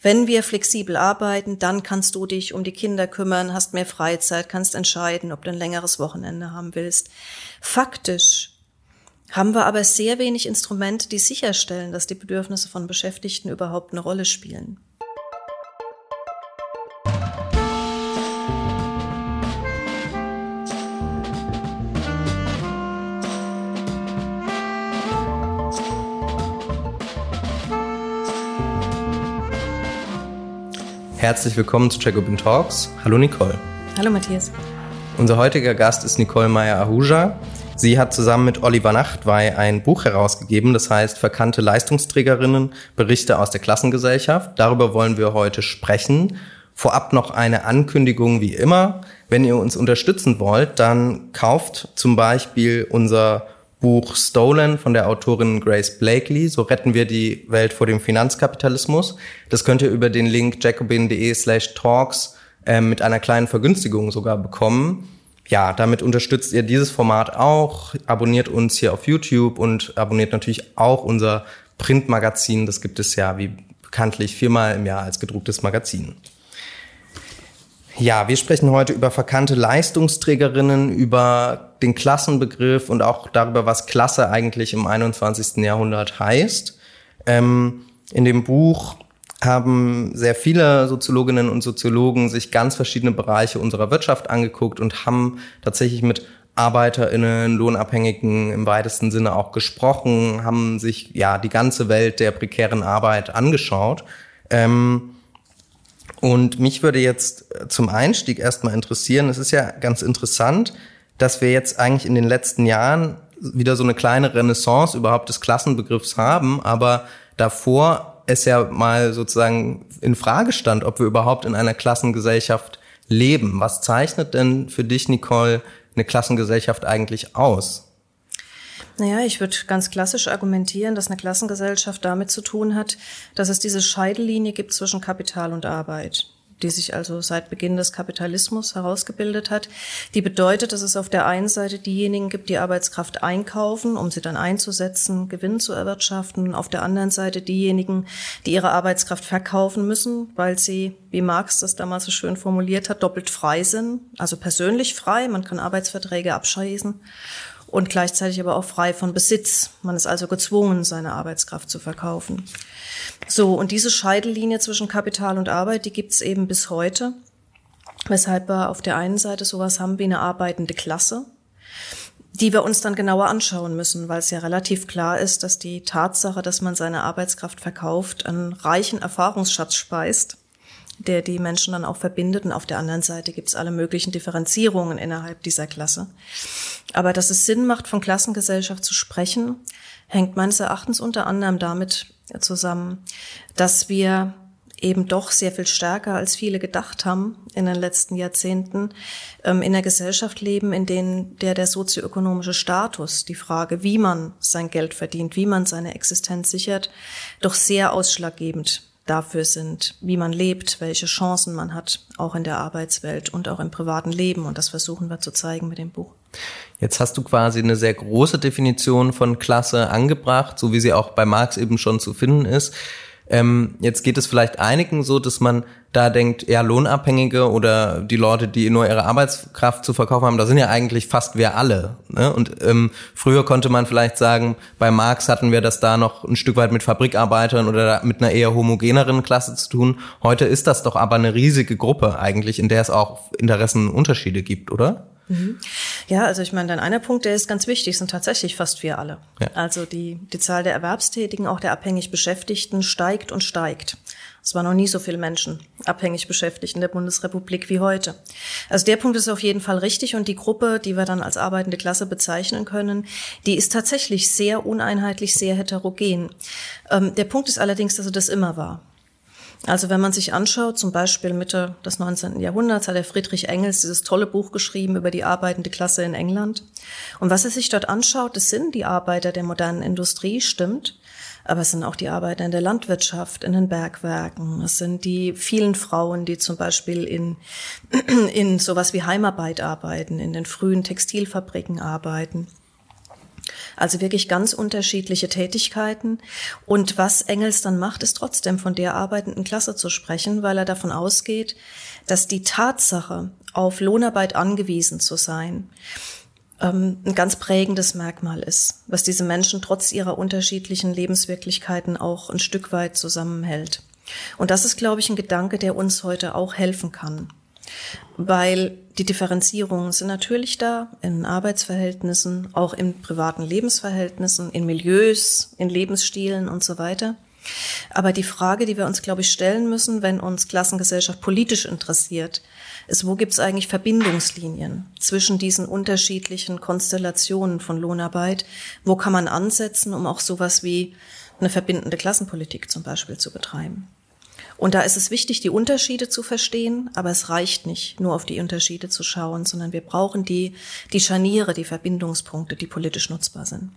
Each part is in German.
Wenn wir flexibel arbeiten, dann kannst du dich um die Kinder kümmern, hast mehr Freizeit, kannst entscheiden, ob du ein längeres Wochenende haben willst. Faktisch haben wir aber sehr wenig Instrumente, die sicherstellen, dass die Bedürfnisse von Beschäftigten überhaupt eine Rolle spielen. Herzlich willkommen zu Jacobin Talks. Hallo Nicole. Hallo Matthias. Unser heutiger Gast ist Nicole Meyer-Ahuja. Sie hat zusammen mit Oliver Nachtwey ein Buch herausgegeben, das heißt Verkannte Leistungsträgerinnen, Berichte aus der Klassengesellschaft. Darüber wollen wir heute sprechen. Vorab noch eine Ankündigung wie immer. Wenn ihr uns unterstützen wollt, dann kauft zum Beispiel unser Buch Stolen von der Autorin Grace Blakely. So retten wir die Welt vor dem Finanzkapitalismus. Das könnt ihr über den Link jacobin.de slash talks äh, mit einer kleinen Vergünstigung sogar bekommen. Ja, damit unterstützt ihr dieses Format auch. Abonniert uns hier auf YouTube und abonniert natürlich auch unser Printmagazin. Das gibt es ja wie bekanntlich viermal im Jahr als gedrucktes Magazin. Ja, wir sprechen heute über verkannte Leistungsträgerinnen, über den Klassenbegriff und auch darüber, was Klasse eigentlich im 21. Jahrhundert heißt. Ähm, in dem Buch haben sehr viele Soziologinnen und Soziologen sich ganz verschiedene Bereiche unserer Wirtschaft angeguckt und haben tatsächlich mit ArbeiterInnen, Lohnabhängigen im weitesten Sinne auch gesprochen, haben sich ja die ganze Welt der prekären Arbeit angeschaut. Ähm, und mich würde jetzt äh, zum Einstieg erstmal interessieren, es ist ja ganz interessant, dass wir jetzt eigentlich in den letzten Jahren wieder so eine kleine Renaissance überhaupt des Klassenbegriffs haben, aber davor es ja mal sozusagen in Frage stand, ob wir überhaupt in einer Klassengesellschaft leben. Was zeichnet denn für dich, Nicole, eine Klassengesellschaft eigentlich aus? Naja, ich würde ganz klassisch argumentieren, dass eine Klassengesellschaft damit zu tun hat, dass es diese Scheidelinie gibt zwischen Kapital und Arbeit die sich also seit Beginn des Kapitalismus herausgebildet hat. Die bedeutet, dass es auf der einen Seite diejenigen gibt, die Arbeitskraft einkaufen, um sie dann einzusetzen, Gewinn zu erwirtschaften. Auf der anderen Seite diejenigen, die ihre Arbeitskraft verkaufen müssen, weil sie, wie Marx das damals so schön formuliert hat, doppelt frei sind. Also persönlich frei, man kann Arbeitsverträge abschließen und gleichzeitig aber auch frei von Besitz. Man ist also gezwungen, seine Arbeitskraft zu verkaufen. So, und diese Scheidelinie zwischen Kapital und Arbeit, die gibt's eben bis heute, weshalb wir auf der einen Seite sowas haben wie eine arbeitende Klasse, die wir uns dann genauer anschauen müssen, weil es ja relativ klar ist, dass die Tatsache, dass man seine Arbeitskraft verkauft, einen reichen Erfahrungsschatz speist der die Menschen dann auch verbindet. Und auf der anderen Seite gibt es alle möglichen Differenzierungen innerhalb dieser Klasse. Aber dass es Sinn macht, von Klassengesellschaft zu sprechen, hängt meines Erachtens unter anderem damit zusammen, dass wir eben doch sehr viel stärker als viele gedacht haben in den letzten Jahrzehnten ähm, in einer Gesellschaft leben, in denen der der sozioökonomische Status, die Frage, wie man sein Geld verdient, wie man seine Existenz sichert, doch sehr ausschlaggebend dafür sind, wie man lebt, welche Chancen man hat, auch in der Arbeitswelt und auch im privaten Leben. Und das versuchen wir zu zeigen mit dem Buch. Jetzt hast du quasi eine sehr große Definition von Klasse angebracht, so wie sie auch bei Marx eben schon zu finden ist. Ähm, jetzt geht es vielleicht einigen so, dass man da denkt, eher Lohnabhängige oder die Leute, die nur ihre Arbeitskraft zu verkaufen haben, da sind ja eigentlich fast wir alle. Ne? Und ähm, früher konnte man vielleicht sagen, bei Marx hatten wir das da noch ein Stück weit mit Fabrikarbeitern oder mit einer eher homogeneren Klasse zu tun. Heute ist das doch aber eine riesige Gruppe eigentlich, in der es auch Interessenunterschiede gibt, oder? Mhm. Ja, also ich meine, dann einer Punkt, der ist ganz wichtig, sind tatsächlich fast wir alle. Ja. Also die, die Zahl der Erwerbstätigen, auch der abhängig Beschäftigten steigt und steigt. Es waren noch nie so viele Menschen abhängig beschäftigt in der Bundesrepublik wie heute. Also der Punkt ist auf jeden Fall richtig und die Gruppe, die wir dann als arbeitende Klasse bezeichnen können, die ist tatsächlich sehr uneinheitlich, sehr heterogen. Ähm, der Punkt ist allerdings, dass er das immer war. Also wenn man sich anschaut, zum Beispiel Mitte des 19. Jahrhunderts hat der Friedrich Engels dieses tolle Buch geschrieben über die arbeitende Klasse in England. Und was er sich dort anschaut, das sind die Arbeiter der modernen Industrie, stimmt. Aber es sind auch die Arbeiter in der Landwirtschaft, in den Bergwerken. Es sind die vielen Frauen, die zum Beispiel in, in sowas wie Heimarbeit arbeiten, in den frühen Textilfabriken arbeiten. Also wirklich ganz unterschiedliche Tätigkeiten. Und was Engels dann macht, ist trotzdem von der arbeitenden Klasse zu sprechen, weil er davon ausgeht, dass die Tatsache, auf Lohnarbeit angewiesen zu sein, ähm, ein ganz prägendes Merkmal ist, was diese Menschen trotz ihrer unterschiedlichen Lebenswirklichkeiten auch ein Stück weit zusammenhält. Und das ist, glaube ich, ein Gedanke, der uns heute auch helfen kann. Weil die Differenzierungen sind natürlich da in Arbeitsverhältnissen, auch in privaten Lebensverhältnissen, in Milieus, in Lebensstilen und so weiter. Aber die Frage, die wir uns, glaube ich, stellen müssen, wenn uns Klassengesellschaft politisch interessiert, ist, wo gibt es eigentlich Verbindungslinien zwischen diesen unterschiedlichen Konstellationen von Lohnarbeit? Wo kann man ansetzen, um auch sowas wie eine verbindende Klassenpolitik zum Beispiel zu betreiben? Und da ist es wichtig, die Unterschiede zu verstehen, aber es reicht nicht, nur auf die Unterschiede zu schauen, sondern wir brauchen die, die Scharniere, die Verbindungspunkte, die politisch nutzbar sind.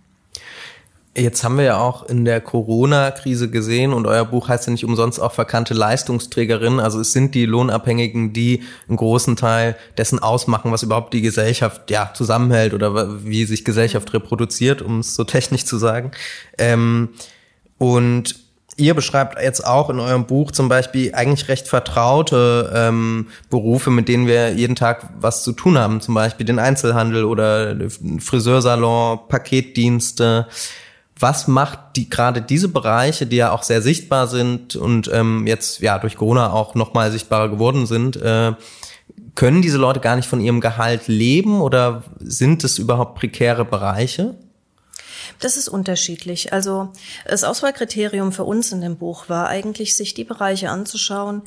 Jetzt haben wir ja auch in der Corona-Krise gesehen und euer Buch heißt ja nicht umsonst auch verkannte Leistungsträgerinnen. Also es sind die Lohnabhängigen, die einen großen Teil dessen ausmachen, was überhaupt die Gesellschaft ja zusammenhält oder wie sich Gesellschaft reproduziert, um es so technisch zu sagen. Ähm, und ihr beschreibt jetzt auch in eurem Buch zum Beispiel eigentlich recht vertraute ähm, Berufe, mit denen wir jeden Tag was zu tun haben, zum Beispiel den Einzelhandel oder Friseursalon, Paketdienste. Was macht die gerade diese Bereiche, die ja auch sehr sichtbar sind und ähm, jetzt ja durch Corona auch noch mal sichtbarer geworden sind, äh, können diese Leute gar nicht von ihrem Gehalt leben oder sind es überhaupt prekäre Bereiche? Das ist unterschiedlich. Also das Auswahlkriterium für uns in dem Buch war eigentlich, sich die Bereiche anzuschauen,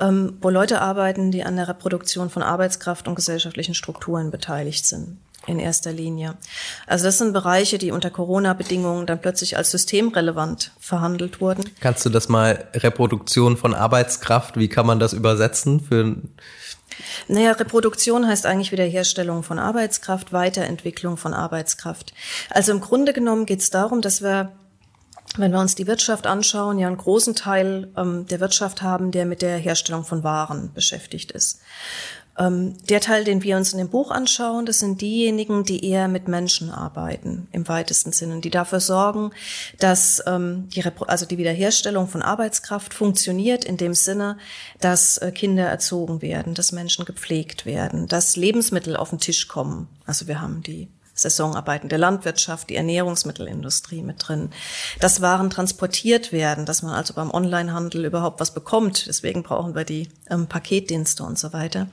ähm, wo Leute arbeiten, die an der Reproduktion von Arbeitskraft und gesellschaftlichen Strukturen beteiligt sind in erster Linie. Also das sind Bereiche, die unter Corona-Bedingungen dann plötzlich als systemrelevant verhandelt wurden. Kannst du das mal Reproduktion von Arbeitskraft, wie kann man das übersetzen für naja, Reproduktion heißt eigentlich Wiederherstellung von Arbeitskraft, Weiterentwicklung von Arbeitskraft. Also im Grunde genommen geht es darum, dass wir wenn wir uns die Wirtschaft anschauen, ja einen großen Teil ähm, der Wirtschaft haben, der mit der Herstellung von Waren beschäftigt ist. Ähm, der Teil, den wir uns in dem Buch anschauen, das sind diejenigen, die eher mit Menschen arbeiten, im weitesten Sinne, die dafür sorgen, dass ähm, die, also die Wiederherstellung von Arbeitskraft funktioniert in dem Sinne, dass äh, Kinder erzogen werden, dass Menschen gepflegt werden, dass Lebensmittel auf den Tisch kommen. Also wir haben die Saisonarbeiten der Landwirtschaft, die Ernährungsmittelindustrie mit drin, dass Waren transportiert werden, dass man also beim Onlinehandel überhaupt was bekommt. Deswegen brauchen wir die ähm, Paketdienste und so weiter.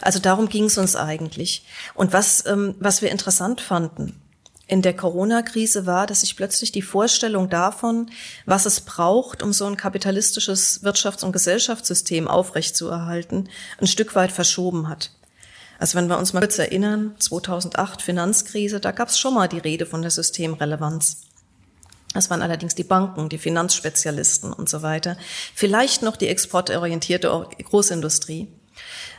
Also darum ging es uns eigentlich. Und was, ähm, was wir interessant fanden, in der Corona-Krise war, dass sich plötzlich die Vorstellung davon, was es braucht, um so ein kapitalistisches Wirtschafts- und Gesellschaftssystem aufrechtzuerhalten, ein Stück weit verschoben hat. Also wenn wir uns mal kurz erinnern, 2008 Finanzkrise, da gab es schon mal die Rede von der Systemrelevanz. Das waren allerdings die Banken, die Finanzspezialisten und so weiter. Vielleicht noch die exportorientierte Großindustrie.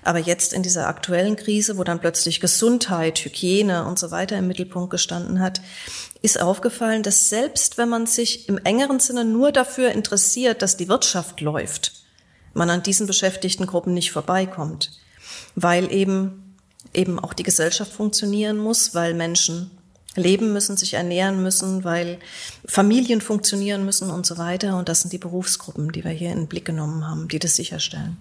Aber jetzt in dieser aktuellen Krise, wo dann plötzlich Gesundheit, Hygiene und so weiter im Mittelpunkt gestanden hat, ist aufgefallen, dass selbst wenn man sich im engeren Sinne nur dafür interessiert, dass die Wirtschaft läuft, man an diesen beschäftigten Gruppen nicht vorbeikommt, weil eben eben auch die Gesellschaft funktionieren muss, weil Menschen leben müssen, sich ernähren müssen, weil Familien funktionieren müssen und so weiter. Und das sind die Berufsgruppen, die wir hier in den Blick genommen haben, die das sicherstellen.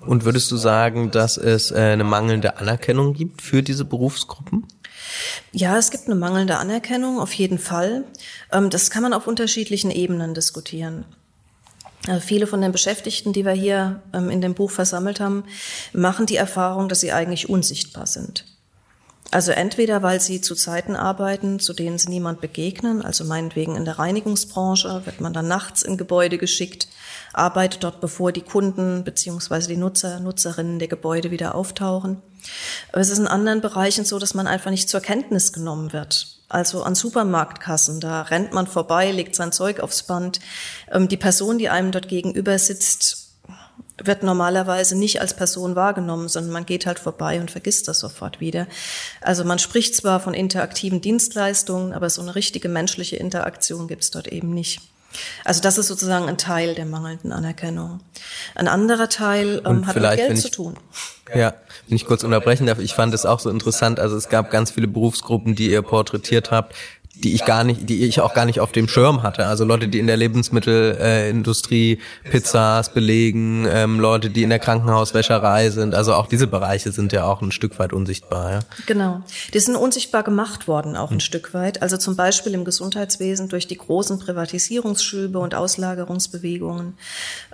Und würdest du sagen, dass es äh, eine mangelnde Anerkennung gibt für diese Berufsgruppen? Ja, es gibt eine mangelnde Anerkennung, auf jeden Fall. Ähm, das kann man auf unterschiedlichen Ebenen diskutieren. Also viele von den Beschäftigten, die wir hier ähm, in dem Buch versammelt haben, machen die Erfahrung, dass sie eigentlich unsichtbar sind. Also entweder, weil sie zu Zeiten arbeiten, zu denen sie niemand begegnen, also meinetwegen in der Reinigungsbranche, wird man dann nachts in Gebäude geschickt, arbeitet dort, bevor die Kunden beziehungsweise die Nutzer, Nutzerinnen der Gebäude wieder auftauchen. Aber es ist in anderen Bereichen so, dass man einfach nicht zur Kenntnis genommen wird. Also an Supermarktkassen, da rennt man vorbei, legt sein Zeug aufs Band. Ähm, die Person, die einem dort gegenüber sitzt, wird normalerweise nicht als Person wahrgenommen, sondern man geht halt vorbei und vergisst das sofort wieder. Also man spricht zwar von interaktiven Dienstleistungen, aber so eine richtige menschliche Interaktion gibt's dort eben nicht. Also das ist sozusagen ein Teil der mangelnden Anerkennung. Ein anderer Teil ähm, hat mit Geld ich, zu tun. Ja, wenn ich kurz unterbrechen darf, ich fand es auch so interessant. Also es gab ganz viele Berufsgruppen, die ihr porträtiert habt, die ich gar nicht, die ich auch gar nicht auf dem Schirm hatte. Also Leute, die in der Lebensmittelindustrie Pizzas belegen, ähm, Leute, die in der Krankenhauswäscherei sind. Also auch diese Bereiche sind ja auch ein Stück weit unsichtbar. Ja? Genau, die sind unsichtbar gemacht worden auch ein hm. Stück weit. Also zum Beispiel im Gesundheitswesen durch die großen Privatisierungsschübe und Auslagerungsbewegungen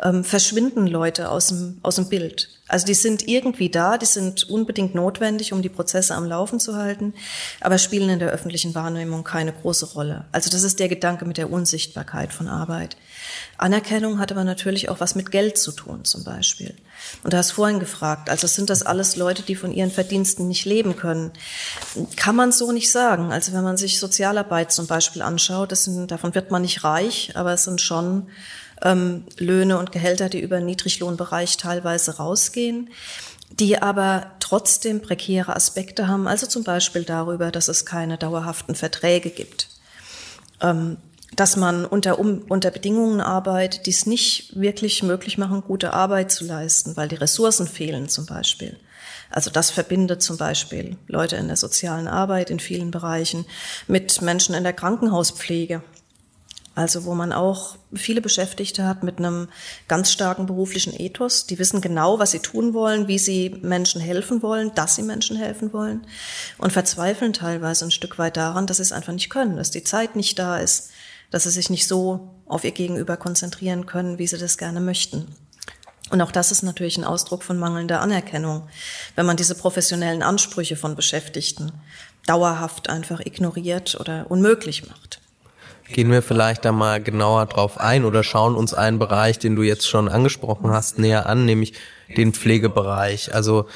ähm, verschwinden Leute aus dem aus dem Bild. Also die sind irgendwie da, die sind unbedingt notwendig, um die Prozesse am Laufen zu halten, aber spielen in der öffentlichen Wahrnehmung keine große Rolle. Also das ist der Gedanke mit der Unsichtbarkeit von Arbeit. Anerkennung hat aber natürlich auch was mit Geld zu tun, zum Beispiel. Und du hast vorhin gefragt, also sind das alles Leute, die von ihren Verdiensten nicht leben können? Kann man so nicht sagen. Also wenn man sich Sozialarbeit zum Beispiel anschaut, sind, davon wird man nicht reich, aber es sind schon ähm, Löhne und Gehälter, die über den Niedriglohnbereich teilweise rausgehen, die aber trotzdem prekäre Aspekte haben, also zum Beispiel darüber, dass es keine dauerhaften Verträge gibt. Ähm, dass man unter, um, unter Bedingungen arbeitet, die es nicht wirklich möglich machen, gute Arbeit zu leisten, weil die Ressourcen fehlen zum Beispiel. Also das verbindet zum Beispiel Leute in der sozialen Arbeit in vielen Bereichen mit Menschen in der Krankenhauspflege. Also wo man auch viele Beschäftigte hat mit einem ganz starken beruflichen Ethos. Die wissen genau, was sie tun wollen, wie sie Menschen helfen wollen, dass sie Menschen helfen wollen und verzweifeln teilweise ein Stück weit daran, dass sie es einfach nicht können, dass die Zeit nicht da ist, dass sie sich nicht so auf ihr Gegenüber konzentrieren können, wie sie das gerne möchten. Und auch das ist natürlich ein Ausdruck von mangelnder Anerkennung, wenn man diese professionellen Ansprüche von Beschäftigten dauerhaft einfach ignoriert oder unmöglich macht. Gehen wir vielleicht da mal genauer drauf ein oder schauen uns einen Bereich, den du jetzt schon angesprochen hast, näher an, nämlich den Pflegebereich. Also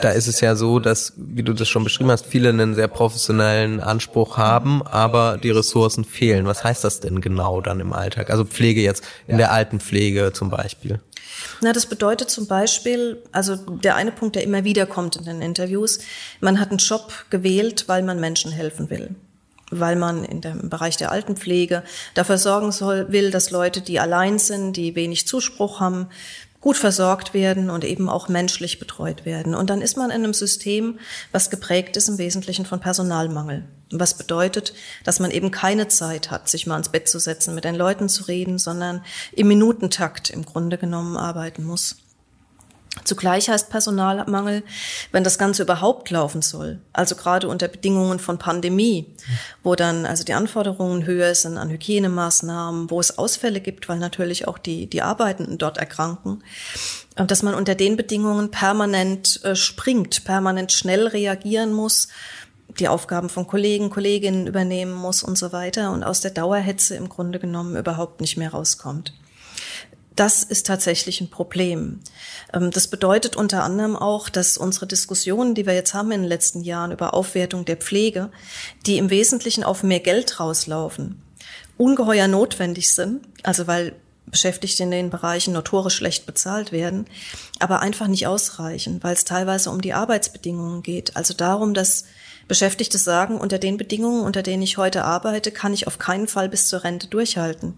da ist es ja so, dass, wie du das schon beschrieben hast, viele einen sehr professionellen Anspruch haben, aber die Ressourcen fehlen. Was heißt das denn genau dann im Alltag? Also Pflege jetzt in der Altenpflege zum Beispiel. Na, das bedeutet zum Beispiel, also der eine Punkt, der immer wieder kommt in den Interviews, man hat einen Job gewählt, weil man Menschen helfen will weil man in dem Bereich der Altenpflege dafür sorgen soll, will, dass Leute, die allein sind, die wenig Zuspruch haben, gut versorgt werden und eben auch menschlich betreut werden. Und dann ist man in einem System, was geprägt ist im Wesentlichen von Personalmangel. Was bedeutet, dass man eben keine Zeit hat, sich mal ins Bett zu setzen, mit den Leuten zu reden, sondern im Minutentakt im Grunde genommen arbeiten muss. Zugleich heißt Personalmangel, wenn das Ganze überhaupt laufen soll, also gerade unter Bedingungen von Pandemie, wo dann also die Anforderungen höher sind an Hygienemaßnahmen, wo es Ausfälle gibt, weil natürlich auch die, die Arbeitenden dort erkranken, dass man unter den Bedingungen permanent äh, springt, permanent schnell reagieren muss, die Aufgaben von Kollegen, Kolleginnen übernehmen muss und so weiter und aus der Dauerhetze im Grunde genommen überhaupt nicht mehr rauskommt. Das ist tatsächlich ein Problem. Ähm, das bedeutet unter anderem auch, dass unsere Diskussionen, die wir jetzt haben in den letzten Jahren über Aufwertung der Pflege, die im Wesentlichen auf mehr Geld rauslaufen, ungeheuer notwendig sind, also weil Beschäftigte in den Bereichen notorisch schlecht bezahlt werden, aber einfach nicht ausreichen, weil es teilweise um die Arbeitsbedingungen geht. Also darum, dass Beschäftigte sagen, unter den Bedingungen, unter denen ich heute arbeite, kann ich auf keinen Fall bis zur Rente durchhalten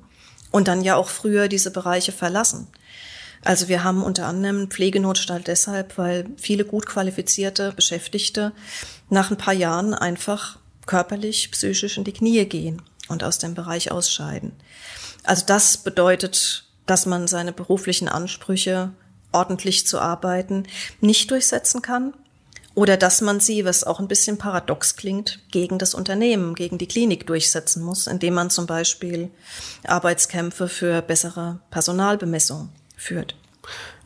und dann ja auch früher diese Bereiche verlassen. Also wir haben unter anderem Pflegenotstand deshalb, weil viele gut qualifizierte Beschäftigte nach ein paar Jahren einfach körperlich, psychisch in die Knie gehen und aus dem Bereich ausscheiden. Also das bedeutet, dass man seine beruflichen Ansprüche ordentlich zu arbeiten nicht durchsetzen kann oder dass man sie, was auch ein bisschen paradox klingt, gegen das Unternehmen, gegen die Klinik durchsetzen muss, indem man zum Beispiel Arbeitskämpfe für bessere Personalbemessung führt.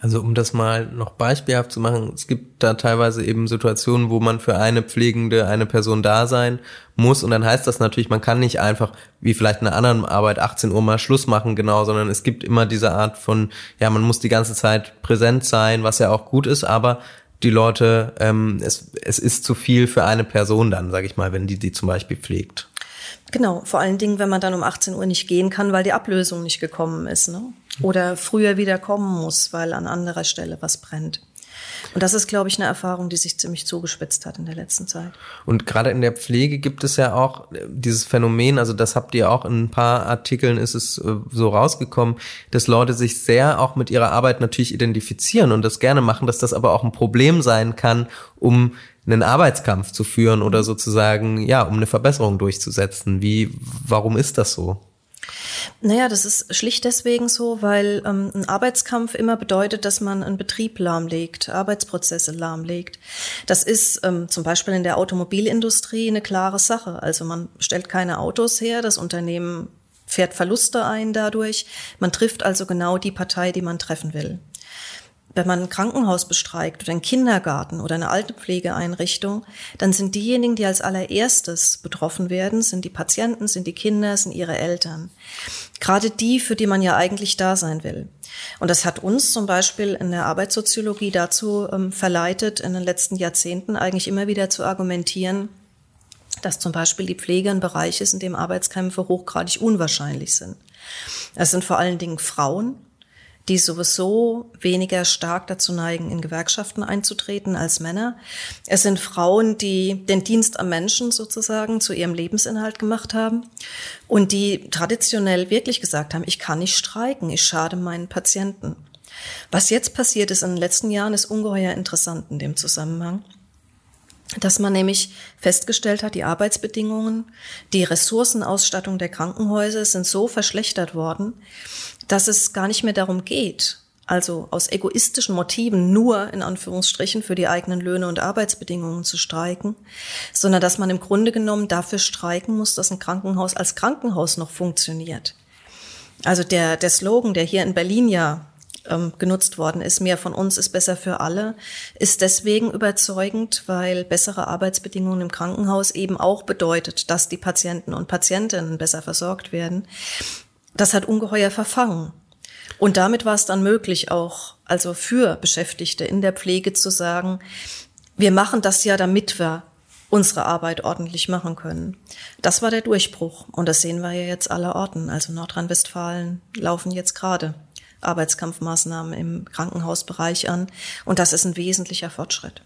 Also um das mal noch beispielhaft zu machen, es gibt da teilweise eben Situationen, wo man für eine Pflegende, eine Person da sein muss und dann heißt das natürlich, man kann nicht einfach wie vielleicht in einer anderen Arbeit 18 Uhr mal Schluss machen, genau, sondern es gibt immer diese Art von, ja, man muss die ganze Zeit präsent sein, was ja auch gut ist, aber die Leute, ähm, es, es ist zu viel für eine Person dann, sage ich mal, wenn die die zum Beispiel pflegt. Genau, vor allen Dingen, wenn man dann um 18 Uhr nicht gehen kann, weil die Ablösung nicht gekommen ist, ne? Oder früher wieder kommen muss, weil an anderer Stelle was brennt. Und das ist, glaube ich, eine Erfahrung, die sich ziemlich zugespitzt hat in der letzten Zeit. Und gerade in der Pflege gibt es ja auch äh, dieses Phänomen, also das habt ihr auch in ein paar Artikeln ist es äh, so rausgekommen, dass Leute sich sehr auch mit ihrer Arbeit natürlich identifizieren und das gerne machen, dass das aber auch ein Problem sein kann, um einen Arbeitskampf zu führen oder sozusagen, ja, um eine Verbesserung durchzusetzen. Wie, warum ist das so? Naja, das ist schlicht deswegen so, weil ähm, ein Arbeitskampf immer bedeutet, dass man einen Betrieb lahmlegt, Arbeitsprozesse lahmlegt. Das ist ähm, zum Beispiel in der Automobilindustrie eine klare Sache. Also man stellt keine Autos her, das Unternehmen fährt Verluste ein dadurch. Man trifft also genau die Partei, die man treffen will wenn man ein Krankenhaus bestreikt oder einen Kindergarten oder eine Altenpflegeeinrichtung, dann sind diejenigen, die als allererstes betroffen werden, sind die Patienten, sind die Kinder, sind ihre Eltern. Gerade die, für die man ja eigentlich da sein will. Und das hat uns zum Beispiel in der Arbeitssoziologie dazu ähm, verleitet, in den letzten Jahrzehnten eigentlich immer wieder zu argumentieren, dass zum Beispiel die Pflege ein Bereich ist, in dem Arbeitskämpfe hochgradig unwahrscheinlich sind. Es sind vor allen Dingen Frauen, die sowieso weniger stark dazu neigen, in Gewerkschaften einzutreten als Männer. Es sind Frauen, die den Dienst am Menschen sozusagen zu ihrem Lebensinhalt gemacht haben und die traditionell wirklich gesagt haben, ich kann nicht streiken, ich schade meinen Patienten. Was jetzt passiert ist in den letzten Jahren, ist ungeheuer interessant in dem Zusammenhang dass man nämlich festgestellt hat, die Arbeitsbedingungen, die Ressourcenausstattung der Krankenhäuser sind so verschlechtert worden, dass es gar nicht mehr darum geht, also aus egoistischen Motiven nur in Anführungsstrichen für die eigenen Löhne und Arbeitsbedingungen zu streiken, sondern dass man im Grunde genommen dafür streiken muss, dass ein Krankenhaus als Krankenhaus noch funktioniert. Also der, der Slogan, der hier in Berlin ja ähm, genutzt worden ist, mehr von uns ist besser für alle, ist deswegen überzeugend, weil bessere Arbeitsbedingungen im Krankenhaus eben auch bedeutet, dass die Patienten und Patientinnen besser versorgt werden das hat ungeheuer verfangen. Und damit war es dann möglich auch, also für Beschäftigte in der Pflege zu sagen, wir machen das ja, damit wir unsere Arbeit ordentlich machen können. Das war der Durchbruch. Und das sehen wir ja jetzt aller Orten. Also Nordrhein-Westfalen laufen jetzt gerade Arbeitskampfmaßnahmen im Krankenhausbereich an. Und das ist ein wesentlicher Fortschritt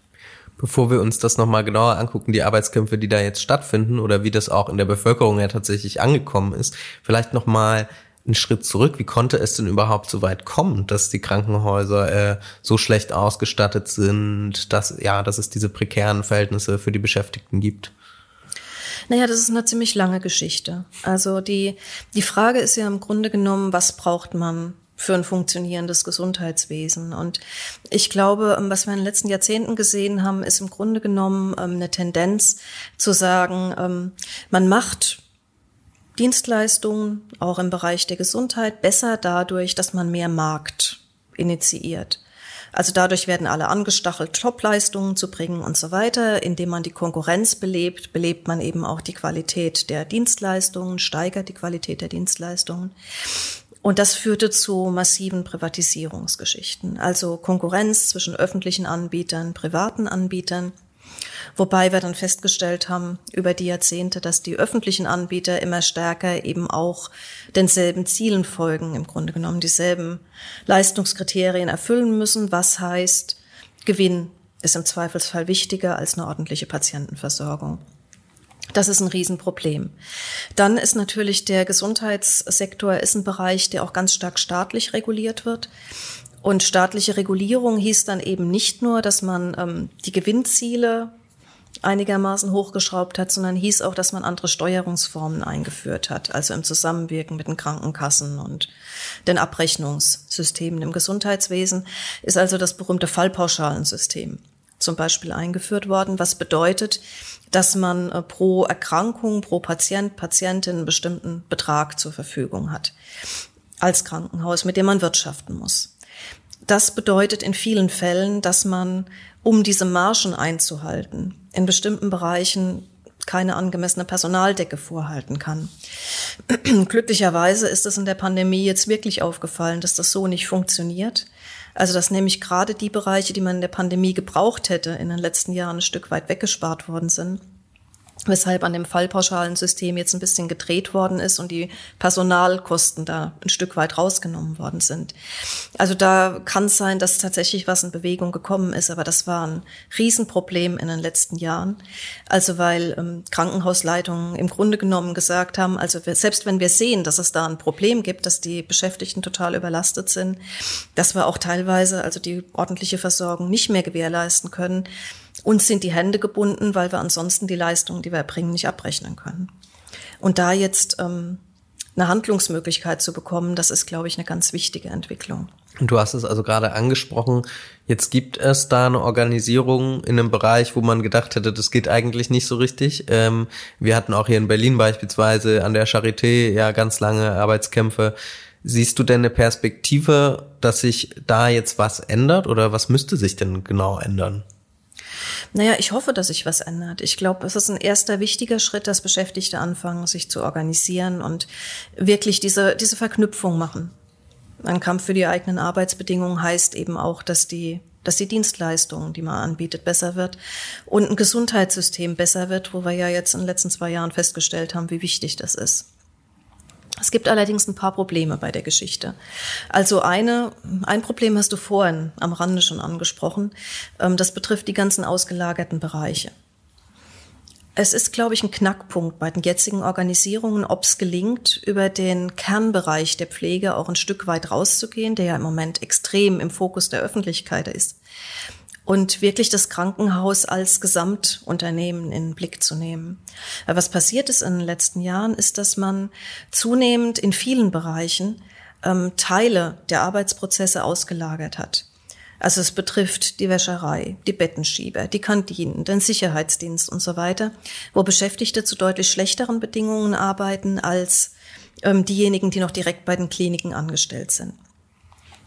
bevor wir uns das nochmal genauer angucken, die Arbeitskämpfe, die da jetzt stattfinden oder wie das auch in der Bevölkerung ja tatsächlich angekommen ist, vielleicht nochmal einen Schritt zurück. Wie konnte es denn überhaupt so weit kommen, dass die Krankenhäuser äh, so schlecht ausgestattet sind, dass, ja, dass es diese prekären Verhältnisse für die Beschäftigten gibt? Naja, das ist eine ziemlich lange Geschichte. Also die, die Frage ist ja im Grunde genommen, was braucht man für ein funktionierendes Gesundheitswesen. Und ich glaube, ähm, was wir in den letzten Jahrzehnten gesehen haben, ist im Grunde genommen ähm, eine Tendenz zu sagen, ähm, man macht Dienstleistungen auch im Bereich der Gesundheit besser dadurch, dass man mehr Markt initiiert. Also dadurch werden alle angestachelt, Topleistungen zu bringen und so weiter. Indem man die Konkurrenz belebt, belebt man eben auch die Qualität der Dienstleistungen, steigert die Qualität der Dienstleistungen. Und das führte zu massiven Privatisierungsgeschichten, also Konkurrenz zwischen öffentlichen Anbietern, privaten Anbietern. Wobei wir dann festgestellt haben über die Jahrzehnte, dass die öffentlichen Anbieter immer stärker eben auch denselben Zielen folgen, im Grunde genommen dieselben Leistungskriterien erfüllen müssen, was heißt, Gewinn ist im Zweifelsfall wichtiger als eine ordentliche Patientenversorgung. Das ist ein Riesenproblem. Dann ist natürlich der Gesundheitssektor ist ein Bereich, der auch ganz stark staatlich reguliert wird. Und staatliche Regulierung hieß dann eben nicht nur, dass man ähm, die Gewinnziele einigermaßen hochgeschraubt hat, sondern hieß auch, dass man andere Steuerungsformen eingeführt hat, also im Zusammenwirken mit den Krankenkassen und den Abrechnungssystemen im Gesundheitswesen, ist also das berühmte Fallpauschalensystem zum Beispiel eingeführt worden, was bedeutet, dass man äh, pro Erkrankung, pro Patient, Patientin einen bestimmten Betrag zur Verfügung hat als Krankenhaus, mit dem man wirtschaften muss. Das bedeutet in vielen Fällen, dass man, um diese Margen einzuhalten, in bestimmten Bereichen keine angemessene Personaldecke vorhalten kann. Glücklicherweise ist es in der Pandemie jetzt wirklich aufgefallen, dass das so nicht funktioniert. Also dass nämlich gerade die Bereiche, die man in der Pandemie gebraucht hätte, in den letzten Jahren ein Stück weit weggespart worden sind. Weshalb an dem Fallpauschalensystem jetzt ein bisschen gedreht worden ist und die Personalkosten da ein Stück weit rausgenommen worden sind. Also da kann es sein, dass tatsächlich was in Bewegung gekommen ist, aber das war ein Riesenproblem in den letzten Jahren. Also weil ähm, Krankenhausleitungen im Grunde genommen gesagt haben, also wir, selbst wenn wir sehen, dass es da ein Problem gibt, dass die Beschäftigten total überlastet sind, dass wir auch teilweise also die ordentliche Versorgung nicht mehr gewährleisten können, uns sind die Hände gebunden, weil wir ansonsten die Leistungen, die wir erbringen, nicht abrechnen können. Und da jetzt ähm, eine Handlungsmöglichkeit zu bekommen, das ist, glaube ich, eine ganz wichtige Entwicklung. Und du hast es also gerade angesprochen, jetzt gibt es da eine Organisierung in einem Bereich, wo man gedacht hätte, das geht eigentlich nicht so richtig. Ähm, wir hatten auch hier in Berlin beispielsweise an der Charité ja ganz lange Arbeitskämpfe. Siehst du denn eine Perspektive, dass sich da jetzt was ändert oder was müsste sich denn genau ändern? Naja, ich hoffe, dass sich was ändert. Ich glaube, es ist ein erster wichtiger Schritt, dass Beschäftigte anfangen, sich zu organisieren und wirklich diese, diese Verknüpfung machen. Ein Kampf für die eigenen Arbeitsbedingungen heißt eben auch, dass die dass die Dienstleistung, die man anbietet, besser wird und ein Gesundheitssystem besser wird, wo wir ja jetzt in den letzten zwei Jahren festgestellt haben, wie wichtig das ist. Es gibt allerdings ein paar Probleme bei der Geschichte. Also eine, ein Problem hast du vorhin am Rande schon angesprochen. Ähm, das betrifft die ganzen ausgelagerten Bereiche. Es ist, glaube ich, ein Knackpunkt bei den jetzigen Organisierungen, ob es gelingt, über den Kernbereich der Pflege auch ein Stück weit rauszugehen, der ja im Moment extrem im Fokus der Öffentlichkeit ist und wirklich das Krankenhaus als Gesamtunternehmen in den Blick zu nehmen. Was passiert ist in den letzten Jahren, ist, dass man zunehmend in vielen Bereichen ähm, Teile der Arbeitsprozesse ausgelagert hat. Also es betrifft die Wäscherei, die Bettenschieber, die Kantinen, den Sicherheitsdienst und so weiter, wo Beschäftigte zu deutlich schlechteren Bedingungen arbeiten als ähm, diejenigen, die noch direkt bei den Kliniken angestellt sind.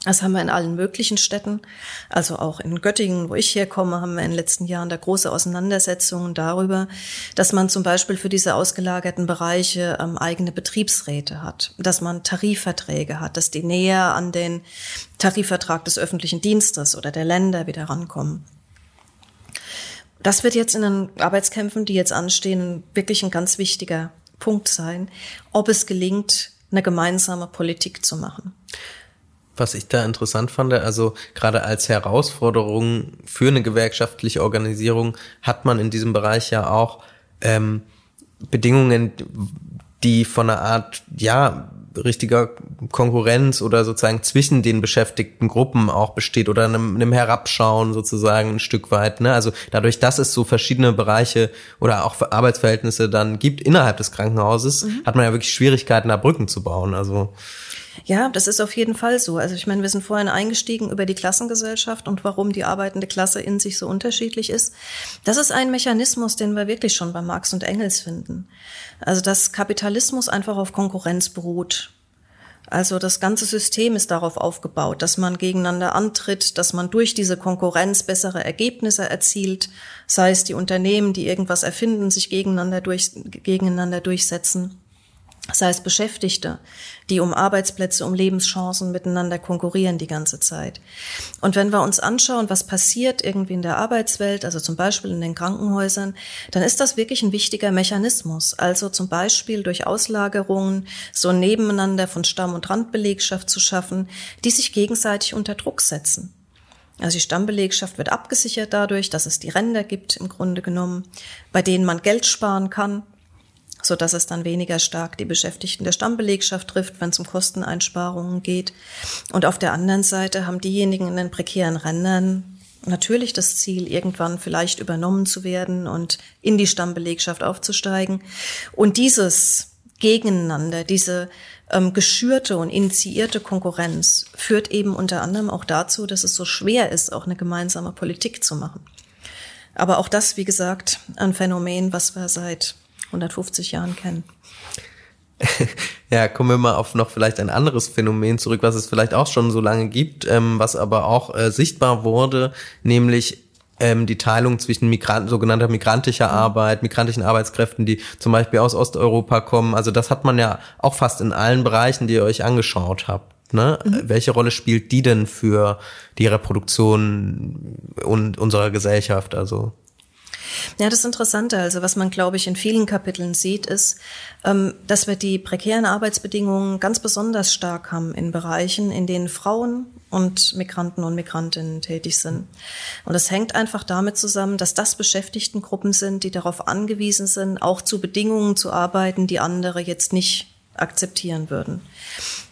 Das haben wir in allen möglichen Städten. Also auch in Göttingen, wo ich herkomme, haben wir in den letzten Jahren da große Auseinandersetzungen darüber, dass man zum Beispiel für diese ausgelagerten Bereiche ähm, eigene Betriebsräte hat, dass man Tarifverträge hat, dass die näher an den Tarifvertrag des öffentlichen Dienstes oder der Länder wieder rankommen. Das wird jetzt in den Arbeitskämpfen, die jetzt anstehen, wirklich ein ganz wichtiger Punkt sein, ob es gelingt, eine gemeinsame Politik zu machen was ich da interessant fand, also gerade als Herausforderung für eine gewerkschaftliche Organisierung hat man in diesem Bereich ja auch ähm, Bedingungen, die von einer Art, ja, richtiger Konkurrenz oder sozusagen zwischen den beschäftigten Gruppen auch besteht oder einem, einem Herabschauen sozusagen ein Stück weit. Ne? Also dadurch, dass es so verschiedene Bereiche oder auch Arbeitsverhältnisse dann gibt innerhalb des Krankenhauses, mhm. hat man ja wirklich Schwierigkeiten, da Brücken zu bauen. Also ja, das ist auf jeden Fall so. Also ich meine, wir sind vorhin eingestiegen über die Klassengesellschaft und warum die arbeitende Klasse in sich so unterschiedlich ist. Das ist ein Mechanismus, den wir wirklich schon bei Marx und Engels finden. Also dass Kapitalismus einfach auf Konkurrenz beruht. Also das ganze System ist darauf aufgebaut, dass man gegeneinander antritt, dass man durch diese Konkurrenz bessere Ergebnisse erzielt, sei es die Unternehmen, die irgendwas erfinden, sich gegeneinander, durch, gegeneinander durchsetzen sei es Beschäftigte, die um Arbeitsplätze, um Lebenschancen miteinander konkurrieren die ganze Zeit. Und wenn wir uns anschauen, was passiert irgendwie in der Arbeitswelt, also zum Beispiel in den Krankenhäusern, dann ist das wirklich ein wichtiger Mechanismus. Also zum Beispiel durch Auslagerungen so ein Nebeneinander von Stamm- und Randbelegschaft zu schaffen, die sich gegenseitig unter Druck setzen. Also die Stammbelegschaft wird abgesichert dadurch, dass es die Ränder gibt im Grunde genommen, bei denen man Geld sparen kann, so dass es dann weniger stark die Beschäftigten der Stammbelegschaft trifft, wenn es um Kosteneinsparungen geht. Und auf der anderen Seite haben diejenigen in den prekären Rändern natürlich das Ziel, irgendwann vielleicht übernommen zu werden und in die Stammbelegschaft aufzusteigen. Und dieses Gegeneinander, diese ähm, geschürte und initiierte Konkurrenz führt eben unter anderem auch dazu, dass es so schwer ist, auch eine gemeinsame Politik zu machen. Aber auch das, wie gesagt, ein Phänomen, was wir seit 150 Jahren kennen. Ja, kommen wir mal auf noch vielleicht ein anderes Phänomen zurück, was es vielleicht auch schon so lange gibt, ähm, was aber auch äh, sichtbar wurde, nämlich ähm, die Teilung zwischen Migranten, sogenannter migrantischer Arbeit, migrantischen Arbeitskräften, die zum Beispiel aus Osteuropa kommen. Also das hat man ja auch fast in allen Bereichen, die ihr euch angeschaut habt. Ne? Mhm. Welche Rolle spielt die denn für die Reproduktion und unserer Gesellschaft? Also Ja, das Interessante, also was man, glaube ich, in vielen Kapiteln sieht, ist, ähm, dass wir die prekären Arbeitsbedingungen ganz besonders stark haben in Bereichen, in denen Frauen und Migranten und Migrantinnen tätig sind. Und das hängt einfach damit zusammen, dass das Beschäftigtengruppen sind, die darauf angewiesen sind, auch zu Bedingungen zu arbeiten, die andere jetzt nicht akzeptieren würden.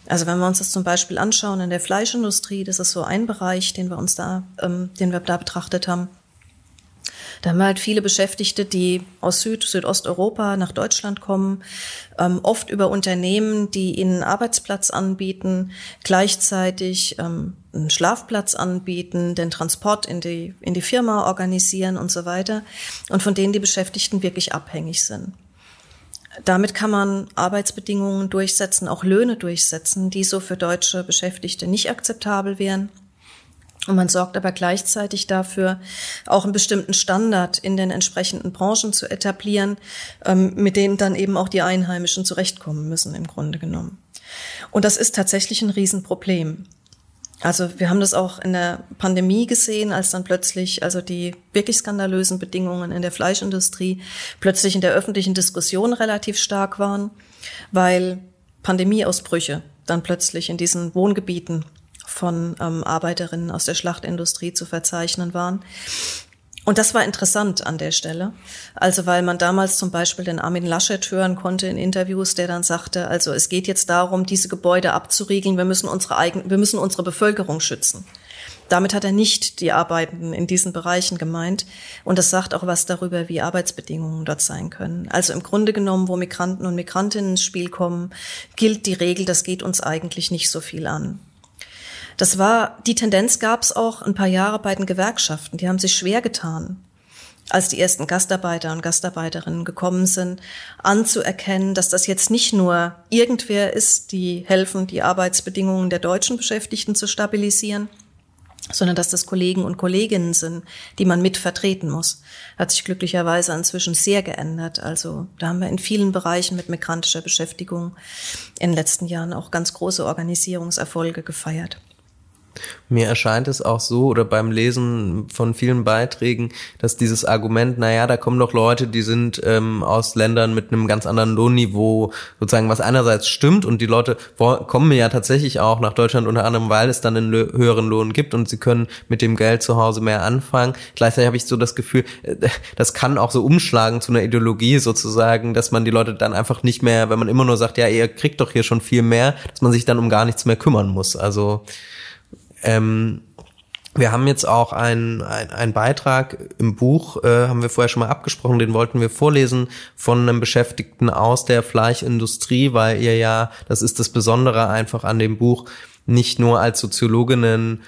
Also wenn wir uns das zum Beispiel anschauen in der Fleischindustrie, das ist so ein Bereich, den wir uns da, ähm, den wir da betrachtet haben. Da haben wir halt viele Beschäftigte, die aus Süd-, Südosteuropa nach Deutschland kommen, ähm, oft über Unternehmen, die ihnen einen Arbeitsplatz anbieten, gleichzeitig ähm, einen Schlafplatz anbieten, den Transport in die, in die Firma organisieren und so weiter und von denen die Beschäftigten wirklich abhängig sind. Damit kann man Arbeitsbedingungen durchsetzen, auch Löhne durchsetzen, die so für deutsche Beschäftigte nicht akzeptabel wären. Und man sorgt aber gleichzeitig dafür, auch einen bestimmten Standard in den entsprechenden Branchen zu etablieren, ähm, mit denen dann eben auch die Einheimischen zurechtkommen müssen, im Grunde genommen. Und das ist tatsächlich ein Riesenproblem. Also wir haben das auch in der Pandemie gesehen, als dann plötzlich also die wirklich skandalösen Bedingungen in der Fleischindustrie plötzlich in der öffentlichen Diskussion relativ stark waren, weil Pandemieausbrüche dann plötzlich in diesen Wohngebieten von ähm, Arbeiterinnen aus der Schlachtindustrie zu verzeichnen waren. Und das war interessant an der Stelle. Also weil man damals zum Beispiel den Armin Laschet hören konnte in Interviews, der dann sagte, also es geht jetzt darum, diese Gebäude abzuriegeln, wir müssen unsere eigene, wir müssen unsere Bevölkerung schützen. Damit hat er nicht die Arbeitenden in diesen Bereichen gemeint. Und das sagt auch was darüber, wie Arbeitsbedingungen dort sein können. Also im Grunde genommen, wo Migranten und Migrantinnen ins Spiel kommen, gilt die Regel, das geht uns eigentlich nicht so viel an. Das war, die Tendenz gab es auch ein paar Jahre bei den Gewerkschaften. Die haben sich schwer getan, als die ersten Gastarbeiter und Gastarbeiterinnen gekommen sind, anzuerkennen, dass das jetzt nicht nur irgendwer ist, die helfen, die Arbeitsbedingungen der deutschen Beschäftigten zu stabilisieren, sondern dass das Kollegen und Kolleginnen sind, die man mit vertreten muss. Hat sich glücklicherweise inzwischen sehr geändert. Also da haben wir in vielen Bereichen mit migrantischer Beschäftigung in den letzten Jahren auch ganz große Organisierungserfolge gefeiert. Mir erscheint es auch so oder beim Lesen von vielen Beiträgen, dass dieses Argument, naja, da kommen doch Leute, die sind ähm, aus Ländern mit einem ganz anderen Lohnniveau, sozusagen, was einerseits stimmt und die Leute kommen ja tatsächlich auch nach Deutschland unter anderem, weil es dann einen höheren Lohn gibt und sie können mit dem Geld zu Hause mehr anfangen. Gleichzeitig habe ich so das Gefühl, äh, das kann auch so umschlagen zu einer Ideologie sozusagen, dass man die Leute dann einfach nicht mehr, wenn man immer nur sagt, ja, ihr kriegt doch hier schon viel mehr, dass man sich dann um gar nichts mehr kümmern muss. Also ähm, wir haben jetzt auch einen ein Beitrag im Buch, äh, haben wir vorher schon mal abgesprochen, den wollten wir vorlesen von einem Beschäftigten aus der Fleischindustrie, weil ihr ja, das ist das Besondere einfach an dem Buch, nicht nur als Soziologinnen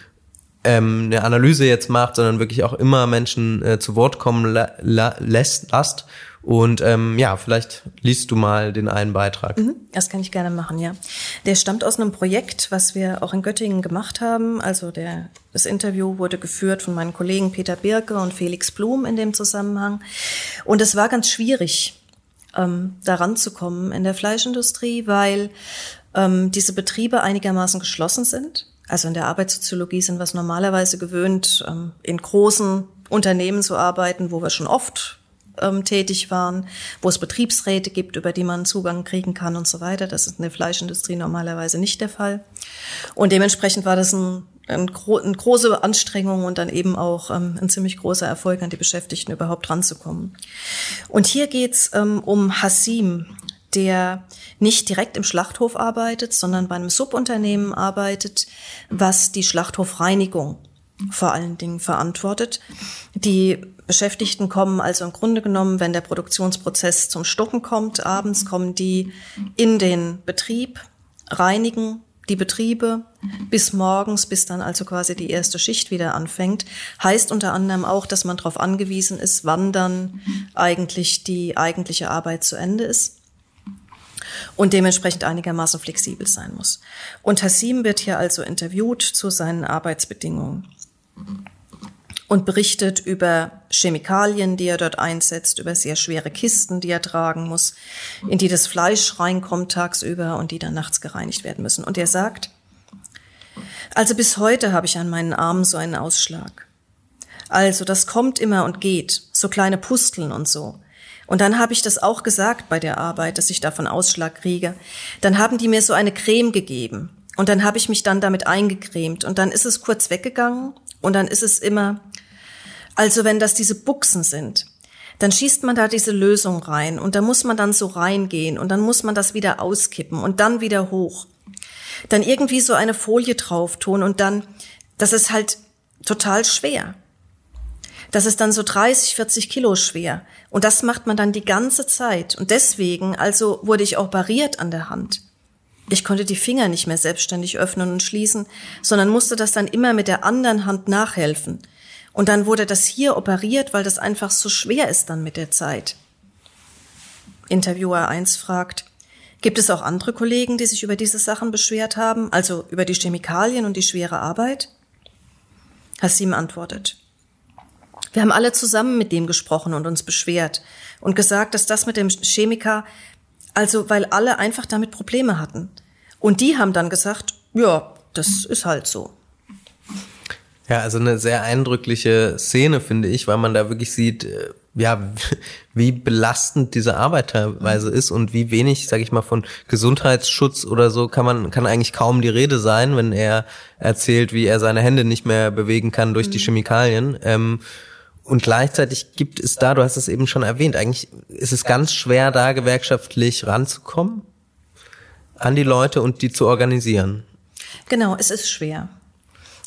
ähm, eine Analyse jetzt macht, sondern wirklich auch immer Menschen äh, zu Wort kommen la la lässt, lasst und ähm, ja, vielleicht liest du mal den einen Beitrag. Mhm, das kann ich gerne machen, ja. Der stammt aus einem Projekt, was wir auch in Göttingen gemacht haben. Also der, das Interview wurde geführt von meinen Kollegen Peter Birke und Felix Blum in dem Zusammenhang. Und es war ganz schwierig, ähm, daran zu kommen in der Fleischindustrie, weil ähm, diese Betriebe einigermaßen geschlossen sind. Also in der Arbeitssoziologie sind wir es normalerweise gewöhnt, ähm, in großen Unternehmen zu arbeiten, wo wir schon oft ähm, tätig waren, wo es Betriebsräte gibt, über die man Zugang kriegen kann und so weiter. Das ist in der Fleischindustrie normalerweise nicht der Fall. Und dementsprechend war das ein, ein gro eine große Anstrengung und dann eben auch ähm, ein ziemlich großer Erfolg an die Beschäftigten überhaupt ranzukommen. Und hier geht's ähm, um Hassim, der nicht direkt im Schlachthof arbeitet, sondern bei einem Subunternehmen arbeitet, was die Schlachthofreinigung vor allen Dingen verantwortet. Die Beschäftigten kommen also im Grunde genommen, wenn der Produktionsprozess zum Stocken kommt, abends kommen die in den Betrieb, reinigen die Betriebe bis morgens, bis dann also quasi die erste Schicht wieder anfängt. Heißt unter anderem auch, dass man darauf angewiesen ist, wann dann eigentlich die eigentliche Arbeit zu Ende ist und dementsprechend einigermaßen flexibel sein muss. Und Hassim wird hier also interviewt zu seinen Arbeitsbedingungen und berichtet über Chemikalien, die er dort einsetzt, über sehr schwere Kisten, die er tragen muss, in die das Fleisch reinkommt tagsüber und die dann nachts gereinigt werden müssen. Und er sagt, also bis heute habe ich an meinen Armen so einen Ausschlag. Also das kommt immer und geht, so kleine Pusteln und so. Und dann habe ich das auch gesagt bei der Arbeit, dass ich davon Ausschlag kriege. Dann haben die mir so eine Creme gegeben. Und dann habe ich mich dann damit eingecremt. Und dann ist es kurz weggegangen. Und dann ist es immer, also wenn das diese Buchsen sind, dann schießt man da diese Lösung rein. Und da muss man dann so reingehen. Und dann muss man das wieder auskippen und dann wieder hoch. Dann irgendwie so eine Folie drauf tun und dann, das ist halt total schwer. Das ist dann so 30, 40 Kilo schwer. Und das macht man dann die ganze Zeit. Und deswegen, also wurde ich operiert an der Hand. Ich konnte die Finger nicht mehr selbstständig öffnen und schließen, sondern musste das dann immer mit der anderen Hand nachhelfen. Und dann wurde das hier operiert, weil das einfach so schwer ist dann mit der Zeit. Interviewer 1 fragt, gibt es auch andere Kollegen, die sich über diese Sachen beschwert haben, also über die Chemikalien und die schwere Arbeit? Hassim antwortet, wir haben alle zusammen mit dem gesprochen und uns beschwert und gesagt, dass das mit dem Chemiker, also weil alle einfach damit Probleme hatten. Und die haben dann gesagt, ja, das ist halt so. Ja, also eine sehr eindrückliche Szene, finde ich, weil man da wirklich sieht, äh, ja, wie belastend diese Arbeit teilweise ist und wie wenig, sage ich mal, von Gesundheitsschutz oder so kann man kann eigentlich kaum die Rede sein, wenn er erzählt, wie er seine Hände nicht mehr bewegen kann durch die mhm. Chemikalien. Ähm, und gleichzeitig gibt es da, du hast es eben schon erwähnt, eigentlich ist es ganz schwer, da gewerkschaftlich ranzukommen an die Leute und die zu organisieren. Genau, es ist schwer.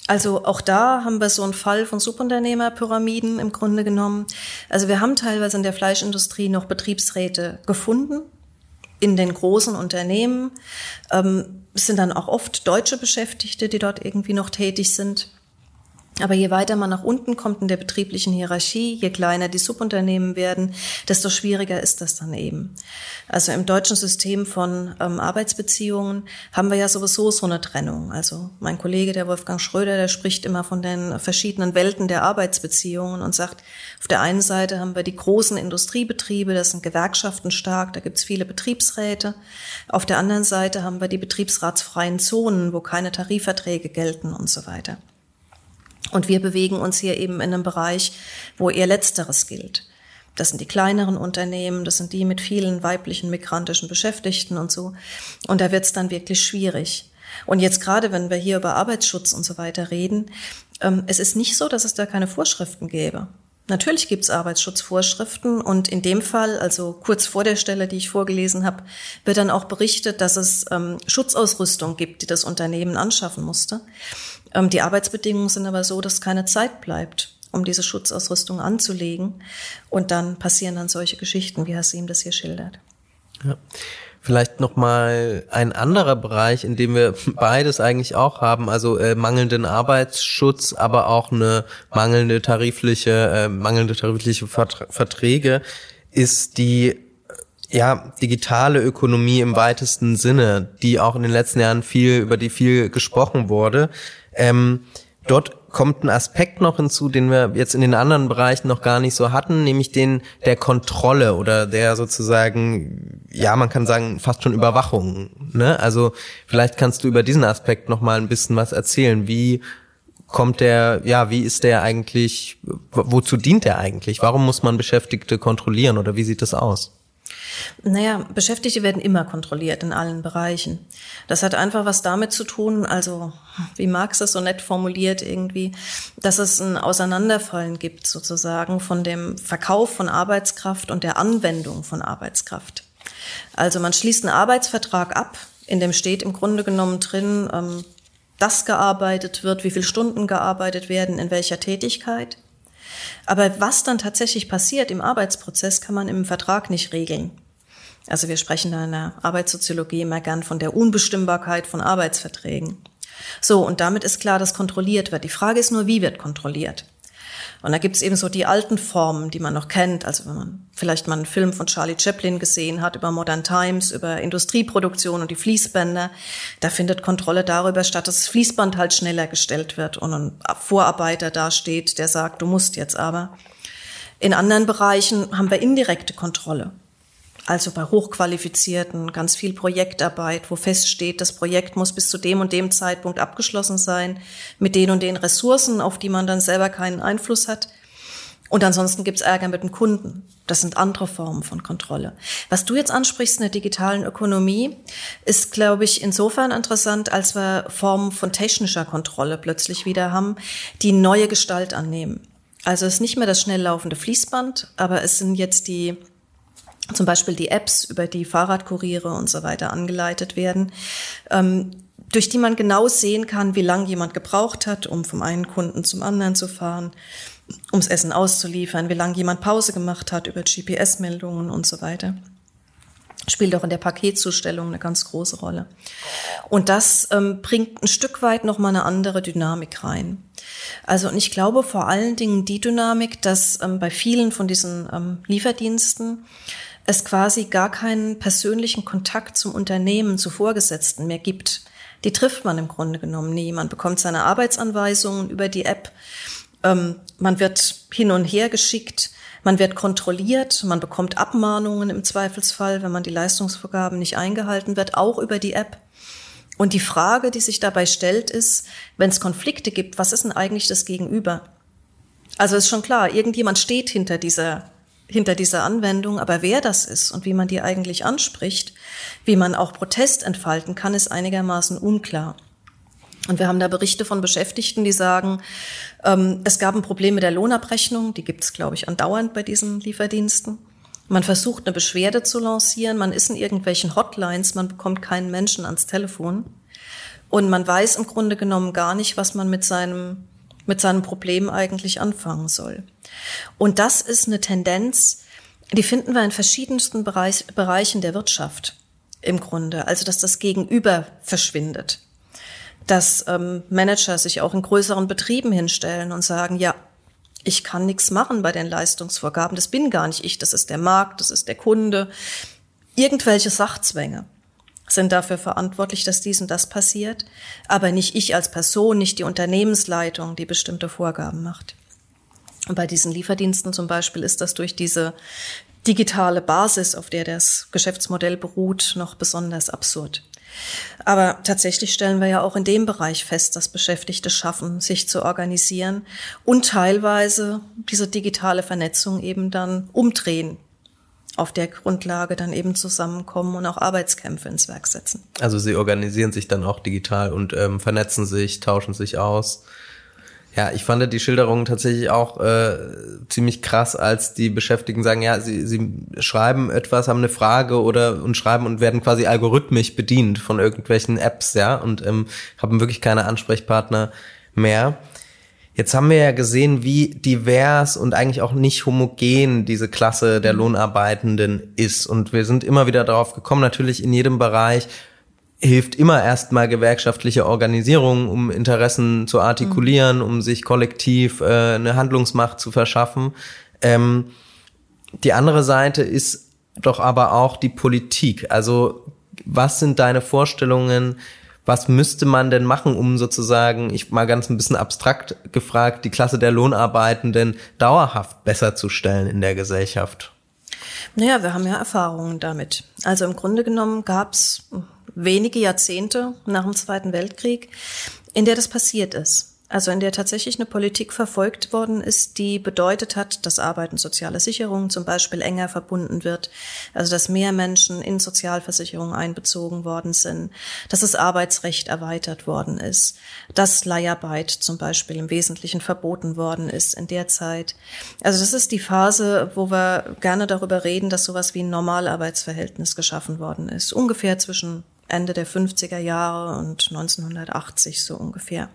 Also auch da haben wir so einen Fall von Subunternehmerpyramiden im Grunde genommen. Also wir haben teilweise in der Fleischindustrie noch Betriebsräte gefunden in den großen Unternehmen. Ähm, es sind dann auch oft deutsche Beschäftigte, die dort irgendwie noch tätig sind. Aber je weiter man nach unten kommt in der betrieblichen Hierarchie, je kleiner die Subunternehmen werden, desto schwieriger ist das dann eben. Also im deutschen System von ähm, Arbeitsbeziehungen haben wir ja sowieso so eine Trennung. Also mein Kollege, der Wolfgang Schröder, der spricht immer von den verschiedenen Welten der Arbeitsbeziehungen und sagt, auf der einen Seite haben wir die großen Industriebetriebe, das sind Gewerkschaften stark, da gibt's viele Betriebsräte. Auf der anderen Seite haben wir die betriebsratsfreien Zonen, wo keine Tarifverträge gelten und so weiter. Und wir bewegen uns hier eben in einem Bereich, wo eher Letzteres gilt. Das sind die kleineren Unternehmen, das sind die mit vielen weiblichen migrantischen Beschäftigten und so. Und da wird es dann wirklich schwierig. Und jetzt gerade, wenn wir hier über Arbeitsschutz und so weiter reden, ähm, es ist nicht so, dass es da keine Vorschriften gäbe. Natürlich gibt es Arbeitsschutzvorschriften und in dem Fall, also kurz vor der Stelle, die ich vorgelesen habe, wird dann auch berichtet, dass es ähm, Schutzausrüstung gibt, die das Unternehmen anschaffen musste. Ähm, die Arbeitsbedingungen sind aber so, dass keine Zeit bleibt, um diese Schutzausrüstung anzulegen. Und dann passieren dann solche Geschichten, wie Hassim das hier schildert. Ja. Vielleicht noch mal ein anderer Bereich, in dem wir beides eigentlich auch haben, also äh, mangelnden Arbeitsschutz, aber auch eine mangelnde tarifliche, äh, mangelnde tarifliche Verträge, ist die ja, digitale Ökonomie im weitesten Sinne, die auch in den letzten Jahren viel, über die viel gesprochen wurde. Ähm, dort kommt ein Aspekt noch hinzu, den wir jetzt in den anderen Bereichen noch gar nicht so hatten, nämlich den der Kontrolle oder der sozusagen, ja, man kann sagen, fast schon Überwachung. Ne? Also vielleicht kannst du über diesen Aspekt noch mal ein bisschen was erzählen. Wie kommt der, ja, wie ist der eigentlich, wozu dient der eigentlich? Warum muss man Beschäftigte kontrollieren oder wie sieht das aus? Naja, Beschäftigte werden immer kontrolliert in allen Bereichen. Das hat einfach was damit zu tun, also wie Marx es so nett formuliert irgendwie, dass es ein Auseinanderfallen gibt sozusagen von dem Verkauf von Arbeitskraft und der Anwendung von Arbeitskraft. Also man schließt einen Arbeitsvertrag ab, in dem steht im Grunde genommen drin, ähm, dass gearbeitet wird, wie viele Stunden gearbeitet werden, in welcher Tätigkeit. Aber was dann tatsächlich passiert im Arbeitsprozess, kann man im Vertrag nicht regeln. Also wir sprechen da in der Arbeitssoziologie immer gern von der Unbestimmbarkeit von Arbeitsverträgen. So, und damit ist klar, dass kontrolliert wird. Die Frage ist nur, wie wird kontrolliert? Und da gibt's eben so die alten Formen, die man noch kennt. Also wenn man vielleicht mal einen Film von Charlie Chaplin gesehen hat über Modern Times, über Industrieproduktion und die Fließbänder, da findet Kontrolle darüber statt, dass das Fließband halt schneller gestellt wird und ein Vorarbeiter da steht, der sagt, du musst jetzt aber. In anderen Bereichen haben wir indirekte Kontrolle. Also bei Hochqualifizierten, ganz viel Projektarbeit, wo feststeht, das Projekt muss bis zu dem und dem Zeitpunkt abgeschlossen sein, mit den und den Ressourcen, auf die man dann selber keinen Einfluss hat. Und ansonsten gibt's Ärger mit dem Kunden. Das sind andere Formen von Kontrolle. Was du jetzt ansprichst in der digitalen Ökonomie, ist, glaube ich, insofern interessant, als wir Formen von technischer Kontrolle plötzlich wieder haben, die neue Gestalt annehmen. Also es ist nicht mehr das schnell laufende Fließband, aber es sind jetzt die zum Beispiel die Apps, über die Fahrradkuriere und so weiter angeleitet werden, ähm, durch die man genau sehen kann, wie lange jemand gebraucht hat, um vom einen Kunden zum anderen zu fahren, ums Essen auszuliefern, wie lange jemand Pause gemacht hat über GPS-Meldungen und so weiter. Spielt auch in der Paketzustellung eine ganz große Rolle. Und das ähm, bringt ein Stück weit nochmal eine andere Dynamik rein. Also, und ich glaube vor allen Dingen die Dynamik, dass ähm, bei vielen von diesen ähm, Lieferdiensten es quasi gar keinen persönlichen Kontakt zum Unternehmen, zu Vorgesetzten mehr gibt. Die trifft man im Grunde genommen nie. Man bekommt seine Arbeitsanweisungen über die App. Ähm, man wird hin und her geschickt. Man wird kontrolliert. Man bekommt Abmahnungen im Zweifelsfall, wenn man die Leistungsvorgaben nicht eingehalten wird, auch über die App. Und die Frage, die sich dabei stellt, ist, wenn es Konflikte gibt, was ist denn eigentlich das Gegenüber? Also ist schon klar, irgendjemand steht hinter dieser hinter dieser Anwendung, aber wer das ist und wie man die eigentlich anspricht, wie man auch Protest entfalten kann, ist einigermaßen unklar. Und wir haben da Berichte von Beschäftigten, die sagen, ähm, es gab ein Problem mit der Lohnabrechnung, die gibt es, glaube ich, andauernd bei diesen Lieferdiensten. Man versucht eine Beschwerde zu lancieren, man ist in irgendwelchen Hotlines, man bekommt keinen Menschen ans Telefon und man weiß im Grunde genommen gar nicht, was man mit seinem mit seinem Problem eigentlich anfangen soll. Und das ist eine Tendenz, die finden wir in verschiedensten Bereich, Bereichen der Wirtschaft im Grunde. Also, dass das Gegenüber verschwindet. Dass ähm, Manager sich auch in größeren Betrieben hinstellen und sagen, ja, ich kann nichts machen bei den Leistungsvorgaben. Das bin gar nicht ich, das ist der Markt, das ist der Kunde. Irgendwelche Sachzwänge sind dafür verantwortlich, dass dies und das passiert, aber nicht ich als Person, nicht die Unternehmensleitung, die bestimmte Vorgaben macht. Bei diesen Lieferdiensten zum Beispiel ist das durch diese digitale Basis, auf der das Geschäftsmodell beruht, noch besonders absurd. Aber tatsächlich stellen wir ja auch in dem Bereich fest, dass Beschäftigte schaffen, sich zu organisieren und teilweise diese digitale Vernetzung eben dann umdrehen auf der Grundlage dann eben zusammenkommen und auch Arbeitskämpfe ins Werk setzen. Also sie organisieren sich dann auch digital und ähm, vernetzen sich, tauschen sich aus. Ja, ich fand die Schilderung tatsächlich auch äh, ziemlich krass, als die Beschäftigten sagen, ja, sie, sie schreiben etwas, haben eine Frage oder und schreiben und werden quasi algorithmisch bedient von irgendwelchen Apps, ja, und ähm, haben wirklich keine Ansprechpartner mehr. Jetzt haben wir ja gesehen, wie divers und eigentlich auch nicht homogen diese Klasse der. Lohnarbeitenden ist. Und wir sind immer wieder darauf gekommen, natürlich in jedem Bereich hilft immer erstmal gewerkschaftliche Organisierung, um Interessen zu artikulieren, mhm. um sich kollektiv äh, eine Handlungsmacht zu verschaffen. Ähm, die andere Seite ist doch aber auch die Politik. Also was sind deine Vorstellungen? was müsste man denn machen, um sozusagen, ich mal ganz ein bisschen abstrakt gefragt, die Klasse der Lohnarbeitenden dauerhaft besser zu stellen in der Gesellschaft? Naja, wir haben ja Erfahrungen damit. Also im Grunde genommen gab es wenige Jahrzehnte nach dem Zweiten Weltkrieg, in der das passiert ist. Also in der tatsächlich eine Politik verfolgt worden ist, die bedeutet hat, dass Arbeit und soziale Sicherung zum Beispiel enger verbunden wird, also dass mehr Menschen in Sozialversicherung einbezogen worden sind, dass das Arbeitsrecht erweitert worden ist, dass Leiharbeit zum Beispiel im Wesentlichen verboten worden ist in der Zeit. Also das ist die Phase, wo wir gerne darüber reden, dass sowas wie ein Normalarbeitsverhältnis geschaffen worden ist, ungefähr zwischen Ende der 50er Jahre und 1980 so ungefähr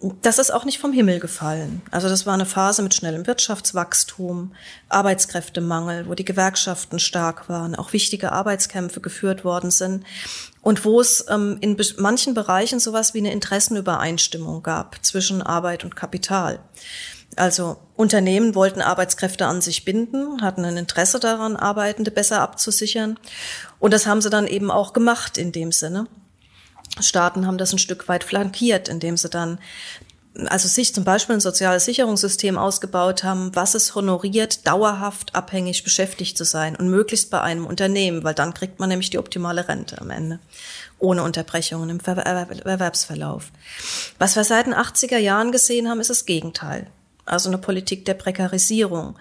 das ist auch nicht vom Himmel gefallen. Also das war eine Phase mit schnellem Wirtschaftswachstum, Arbeitskräftemangel, wo die Gewerkschaften stark waren, auch wichtige Arbeitskämpfe geführt worden sind und wo es ähm, in manchen Bereichen sowas wie eine Interessenübereinstimmung gab zwischen Arbeit und Kapital. Also Unternehmen wollten Arbeitskräfte an sich binden, hatten ein Interesse daran, Arbeitende besser abzusichern. Und das haben sie dann eben auch gemacht in dem Sinne. Staaten haben das ein Stück weit flankiert, indem sie dann also sich zum Beispiel ein soziales Sicherungssystem ausgebaut haben, was es honoriert, dauerhaft abhängig beschäftigt zu sein und möglichst bei einem Unternehmen, weil dann kriegt man nämlich die optimale Rente am Ende, ohne Unterbrechungen im Erwerbsverlauf. Was wir seit den 80er Jahren gesehen haben, ist das Gegenteil. Also eine Politik der Prekarisierung,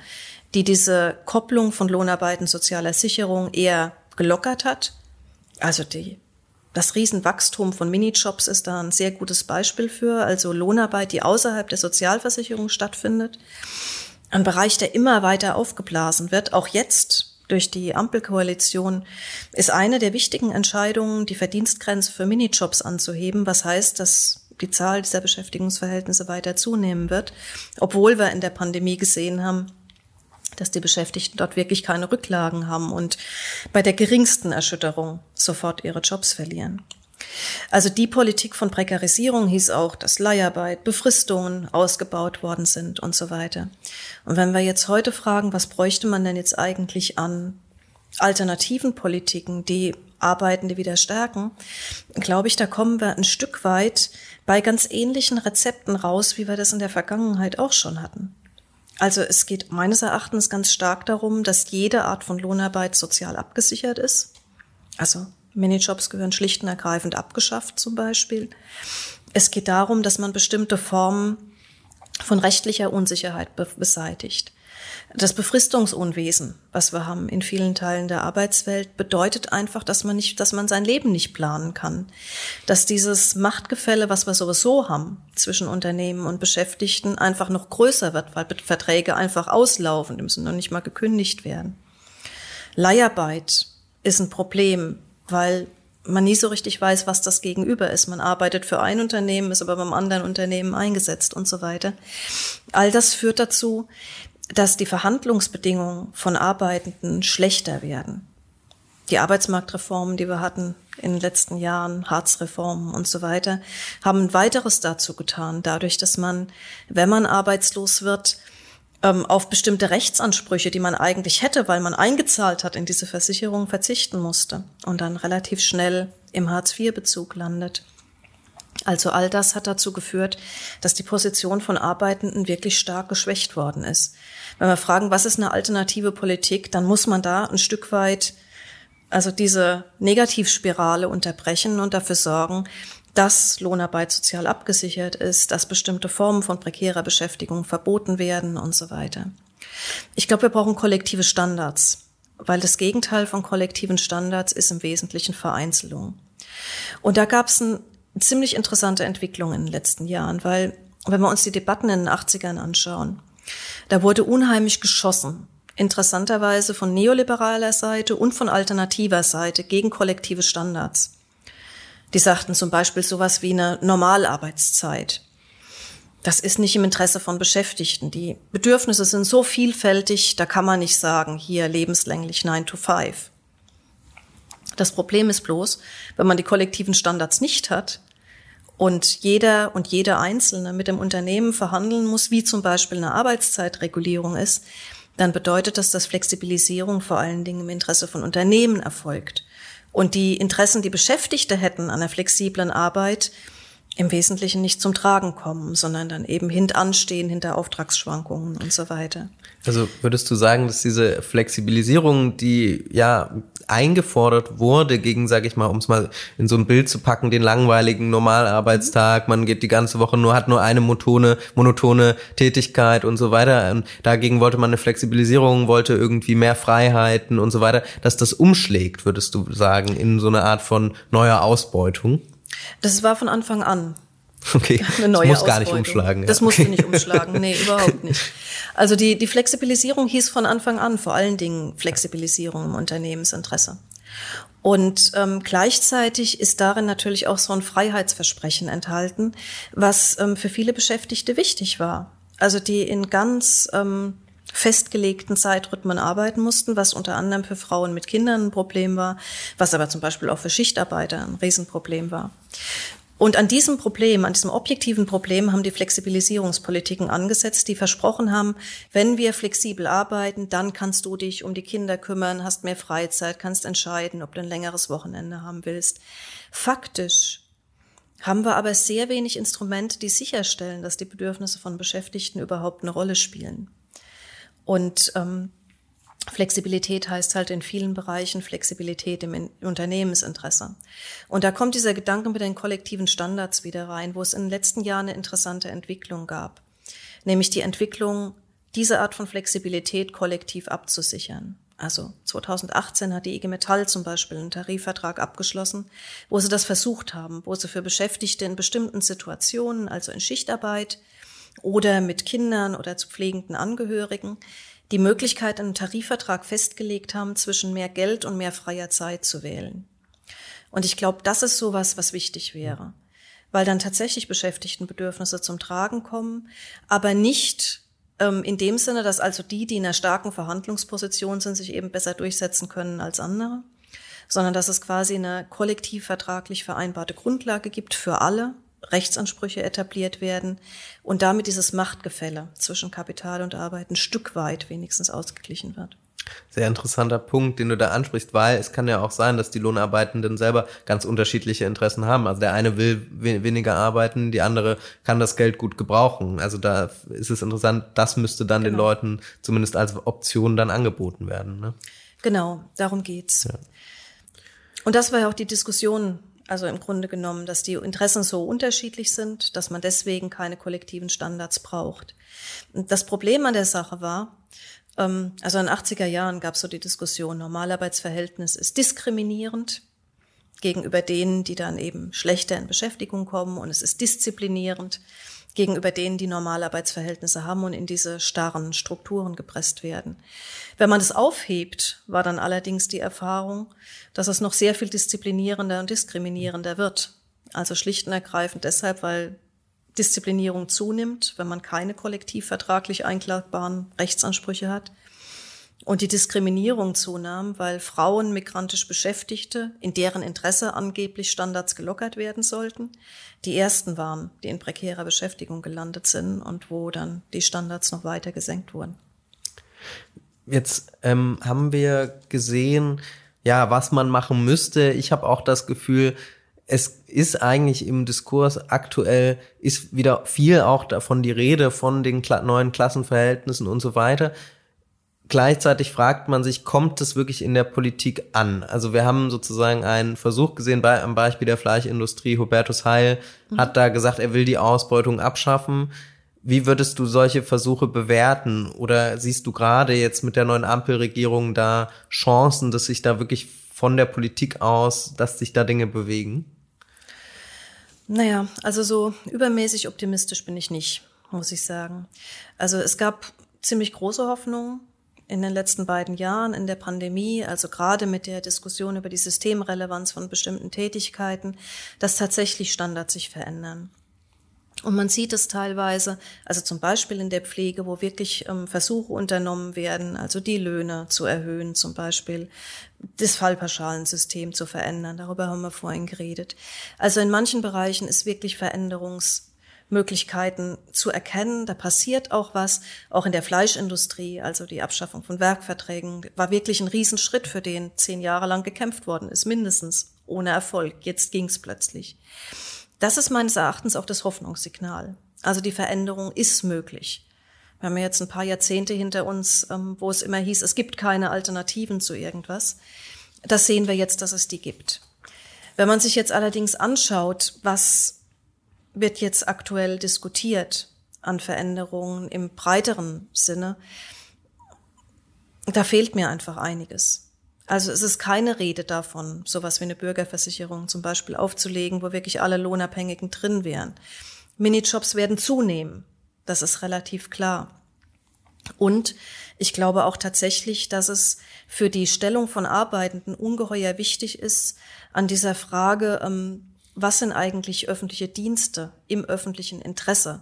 die diese Kopplung von Lohnarbeit und sozialer Sicherung eher gelockert hat. Also die das Riesenwachstum von Minijobs ist da ein sehr gutes Beispiel für, also Lohnarbeit, die außerhalb der Sozialversicherung stattfindet. Ein Bereich, der immer weiter aufgeblasen wird, auch jetzt durch die Ampelkoalition, ist eine der wichtigen Entscheidungen, die Verdienstgrenze für Minijobs anzuheben, was heißt, dass die Zahl dieser Beschäftigungsverhältnisse weiter zunehmen wird, obwohl wir in der Pandemie gesehen haben, dass die Beschäftigten dort wirklich keine Rücklagen haben und bei der geringsten Erschütterung sofort ihre Jobs verlieren. Also die Politik von Prekarisierung hieß auch, dass Leiharbeit, Befristungen ausgebaut worden sind und so weiter. Und wenn wir jetzt heute fragen, was bräuchte man denn jetzt eigentlich an alternativen Politiken, die Arbeitende wieder stärken, glaube ich, da kommen wir ein Stück weit bei ganz ähnlichen Rezepten raus, wie wir das in der Vergangenheit auch schon hatten. Also es geht meines Erachtens ganz stark darum, dass jede Art von Lohnarbeit sozial abgesichert ist. Also Minijobs gehören schlicht und ergreifend abgeschafft zum Beispiel. Es geht darum, dass man bestimmte Formen von rechtlicher Unsicherheit beseitigt. Das Befristungsunwesen, was wir haben in vielen Teilen der Arbeitswelt, bedeutet einfach, dass man nicht, dass man sein Leben nicht planen kann. Dass dieses Machtgefälle, was wir sowieso haben zwischen Unternehmen und Beschäftigten, einfach noch größer wird, weil Verträge einfach auslaufen, die müssen noch nicht mal gekündigt werden. Leiharbeit ist ein Problem, weil man nie so richtig weiß, was das Gegenüber ist. Man arbeitet für ein Unternehmen, ist aber beim anderen Unternehmen eingesetzt und so weiter. All das führt dazu, dass die Verhandlungsbedingungen von Arbeitenden schlechter werden. Die Arbeitsmarktreformen, die wir hatten in den letzten Jahren, Harzreformen und so weiter, haben ein weiteres dazu getan, dadurch, dass man, wenn man arbeitslos wird, ähm, auf bestimmte Rechtsansprüche, die man eigentlich hätte, weil man eingezahlt hat in diese Versicherung, verzichten musste und dann relativ schnell im Hartz-IV-Bezug landet. Also all das hat dazu geführt, dass die Position von Arbeitenden wirklich stark geschwächt worden ist. Wenn wir fragen, was ist eine alternative Politik, dann muss man da ein Stück weit also diese Negativspirale unterbrechen und dafür sorgen, dass Lohnarbeit sozial abgesichert ist, dass bestimmte Formen von prekärer Beschäftigung verboten werden und so weiter. Ich glaube, wir brauchen kollektive Standards, weil das Gegenteil von kollektiven Standards ist im Wesentlichen Vereinzelung. Und da gab es ein ziemlich interessante Entwicklung in den letzten Jahren, weil wenn wir uns die Debatten in den 80ern anschauen, da wurde unheimlich geschossen. Interessanterweise von neoliberaler Seite und von alternativer Seite gegen kollektive Standards. Die sagten zum Beispiel sowas wie eine Normalarbeitszeit. Das ist nicht im Interesse von Beschäftigten. Die Bedürfnisse sind so vielfältig, da kann man nicht sagen, hier lebenslänglich 9 to 5. Das Problem ist bloß, wenn man die kollektiven Standards nicht hat, und jeder und jede Einzelne mit dem Unternehmen verhandeln muss, wie zum Beispiel eine Arbeitszeitregulierung ist, dann bedeutet das, dass Flexibilisierung vor allen Dingen im Interesse von Unternehmen erfolgt. Und die Interessen, die Beschäftigte hätten an einer flexiblen Arbeit, im Wesentlichen nicht zum Tragen kommen, sondern dann eben hintanstehen hinter Auftragsschwankungen und so weiter. Also würdest du sagen, dass diese Flexibilisierung, die ja eingefordert wurde gegen, sage ich mal, um es mal in so ein Bild zu packen, den langweiligen Normalarbeitstag, man geht die ganze Woche nur, hat nur eine monotone, monotone Tätigkeit und so weiter. Und dagegen wollte man eine Flexibilisierung, wollte irgendwie mehr Freiheiten und so weiter, dass das umschlägt, würdest du sagen, in so eine Art von neuer Ausbeutung? Das war von Anfang an. Okay. Eine neue das muss gar nicht umschlagen. Ja. Das musste nicht umschlagen. Nee, überhaupt nicht. Also die, die Flexibilisierung hieß von Anfang an vor allen Dingen Flexibilisierung im Unternehmensinteresse. Und ähm, gleichzeitig ist darin natürlich auch so ein Freiheitsversprechen enthalten, was ähm, für viele Beschäftigte wichtig war. Also die in ganz ähm, festgelegten Zeitrhythmen arbeiten mussten, was unter anderem für Frauen mit Kindern ein Problem war, was aber zum Beispiel auch für Schichtarbeiter ein Riesenproblem war. Und an diesem Problem, an diesem objektiven Problem haben die Flexibilisierungspolitiken angesetzt, die versprochen haben, wenn wir flexibel arbeiten, dann kannst du dich um die Kinder kümmern, hast mehr Freizeit, kannst entscheiden, ob du ein längeres Wochenende haben willst. Faktisch haben wir aber sehr wenig Instrumente, die sicherstellen, dass die Bedürfnisse von Beschäftigten überhaupt eine Rolle spielen. Und ähm, Flexibilität heißt halt in vielen Bereichen Flexibilität im Unternehmensinteresse. Und da kommt dieser Gedanke mit den kollektiven Standards wieder rein, wo es in den letzten Jahren eine interessante Entwicklung gab. Nämlich die Entwicklung, diese Art von Flexibilität kollektiv abzusichern. Also 2018 hat die IG Metall zum Beispiel einen Tarifvertrag abgeschlossen, wo sie das versucht haben, wo sie für Beschäftigte in bestimmten Situationen, also in Schichtarbeit oder mit Kindern oder zu pflegenden Angehörigen, die Möglichkeit, einen Tarifvertrag festgelegt haben, zwischen mehr Geld und mehr freier Zeit zu wählen. Und ich glaube, das ist sowas, was wichtig wäre, weil dann tatsächlich Beschäftigtenbedürfnisse zum Tragen kommen, aber nicht ähm, in dem Sinne, dass also die, die in einer starken Verhandlungsposition sind, sich eben besser durchsetzen können als andere, sondern dass es quasi eine kollektiv vertraglich vereinbarte Grundlage gibt für alle, Rechtsansprüche etabliert werden und damit dieses Machtgefälle zwischen Kapital und Arbeit ein Stück weit wenigstens ausgeglichen wird. Sehr interessanter Punkt, den du da ansprichst, weil es kann ja auch sein, dass die Lohnarbeitenden selber ganz unterschiedliche Interessen haben. Also der eine will weniger arbeiten, die andere kann das Geld gut gebrauchen. Also da ist es interessant, das müsste dann genau. den Leuten zumindest als Option dann angeboten werden. Ne? Genau, darum geht's. Ja. Und das war ja auch die Diskussion, also im Grunde genommen, dass die Interessen so unterschiedlich sind, dass man deswegen keine kollektiven Standards braucht. Das Problem an der Sache war, ähm, also in den 80er Jahren gab es so die Diskussion, Normalarbeitsverhältnis ist diskriminierend gegenüber denen, die dann eben schlechter in Beschäftigung kommen und es ist disziplinierend gegenüber denen, die Normalarbeitsverhältnisse haben und in diese starren Strukturen gepresst werden. Wenn man das aufhebt, war dann allerdings die Erfahrung, dass es noch sehr viel disziplinierender und diskriminierender wird. Also schlicht und ergreifend deshalb, weil Disziplinierung zunimmt, wenn man keine kollektivvertraglich einklagbaren Rechtsansprüche hat. Und die Diskriminierung zunahm, weil Frauen migrantisch Beschäftigte, in deren Interesse angeblich Standards gelockert werden sollten, die ersten waren, die in prekärer Beschäftigung gelandet sind und wo dann die Standards noch weiter gesenkt wurden. Jetzt ähm, haben wir gesehen, ja, was man machen müsste. Ich habe auch das Gefühl, es ist eigentlich im Diskurs aktuell, ist wieder viel auch davon die Rede von den neuen Klassenverhältnissen und so weiter. Gleichzeitig fragt man sich, kommt es wirklich in der Politik an? Also wir haben sozusagen einen Versuch gesehen bei, am Beispiel der Fleischindustrie. Hubertus Heil mhm. hat da gesagt, er will die Ausbeutung abschaffen. Wie würdest du solche Versuche bewerten? Oder siehst du gerade jetzt mit der neuen Ampelregierung da Chancen, dass sich da wirklich von der Politik aus, dass sich da Dinge bewegen? Naja, also so übermäßig optimistisch bin ich nicht, muss ich sagen. Also es gab ziemlich große Hoffnungen in den letzten beiden Jahren in der Pandemie, also gerade mit der Diskussion über die Systemrelevanz von bestimmten Tätigkeiten, dass tatsächlich Standards sich verändern. Und man sieht es teilweise, also zum Beispiel in der Pflege, wo wirklich ähm, Versuche unternommen werden, also die Löhne zu erhöhen, zum Beispiel das Fallpauschalensystem zu verändern. Darüber haben wir vorhin geredet. Also in manchen Bereichen ist wirklich Veränderungsmöglichkeiten zu erkennen. Da passiert auch was. Auch in der Fleischindustrie, also die Abschaffung von Werkverträgen, war wirklich ein Riesenschritt, für den zehn Jahre lang gekämpft worden ist, mindestens ohne Erfolg. Jetzt ging's plötzlich. Das ist meines Erachtens auch das Hoffnungssignal. Also die Veränderung ist möglich. Wir haben jetzt ein paar Jahrzehnte hinter uns, ähm, wo es immer hieß, es gibt keine Alternativen zu irgendwas. Das sehen wir jetzt, dass es die gibt. Wenn man sich jetzt allerdings anschaut, was wird jetzt aktuell diskutiert an Veränderungen im breiteren Sinne, da fehlt mir einfach einiges. Also es ist keine Rede davon, sowas wie eine Bürgerversicherung zum Beispiel aufzulegen, wo wirklich alle Lohnabhängigen drin wären. Minijobs werden zunehmen. Das ist relativ klar. Und ich glaube auch tatsächlich, dass es für die Stellung von Arbeitenden ungeheuer wichtig ist, an dieser Frage, ähm, was sind eigentlich öffentliche Dienste im öffentlichen Interesse?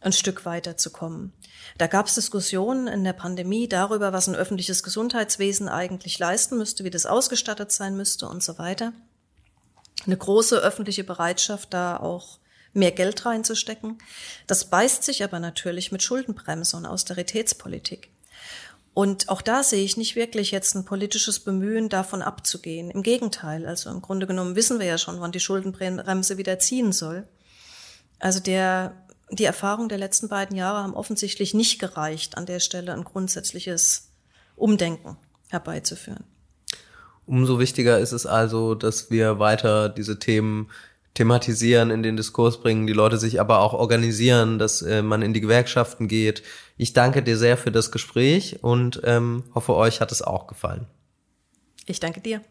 ein Stück weiterzukommen. Da gab es Diskussionen in der Pandemie darüber, was ein öffentliches Gesundheitswesen eigentlich leisten müsste, wie das ausgestattet sein müsste und so weiter. Eine große öffentliche Bereitschaft, da auch mehr Geld reinzustecken. Das beißt sich aber natürlich mit Schuldenbremse und Austeritätspolitik. Und auch da sehe ich nicht wirklich jetzt ein politisches Bemühen, davon abzugehen. Im Gegenteil, also im Grunde genommen wissen wir ja schon, wann die Schuldenbremse wieder ziehen soll. Also der, die Erfahrungen der letzten beiden Jahre haben offensichtlich nicht gereicht, an der Stelle ein grundsätzliches Umdenken herbeizuführen. Umso wichtiger ist es also, dass wir weiter diese Themen thematisieren, in den Diskurs bringen, die Leute sich aber auch organisieren, dass äh, man in die Gewerkschaften geht. Ich danke dir sehr für das Gespräch und ähm, hoffe, euch hat es auch gefallen. Ich danke dir.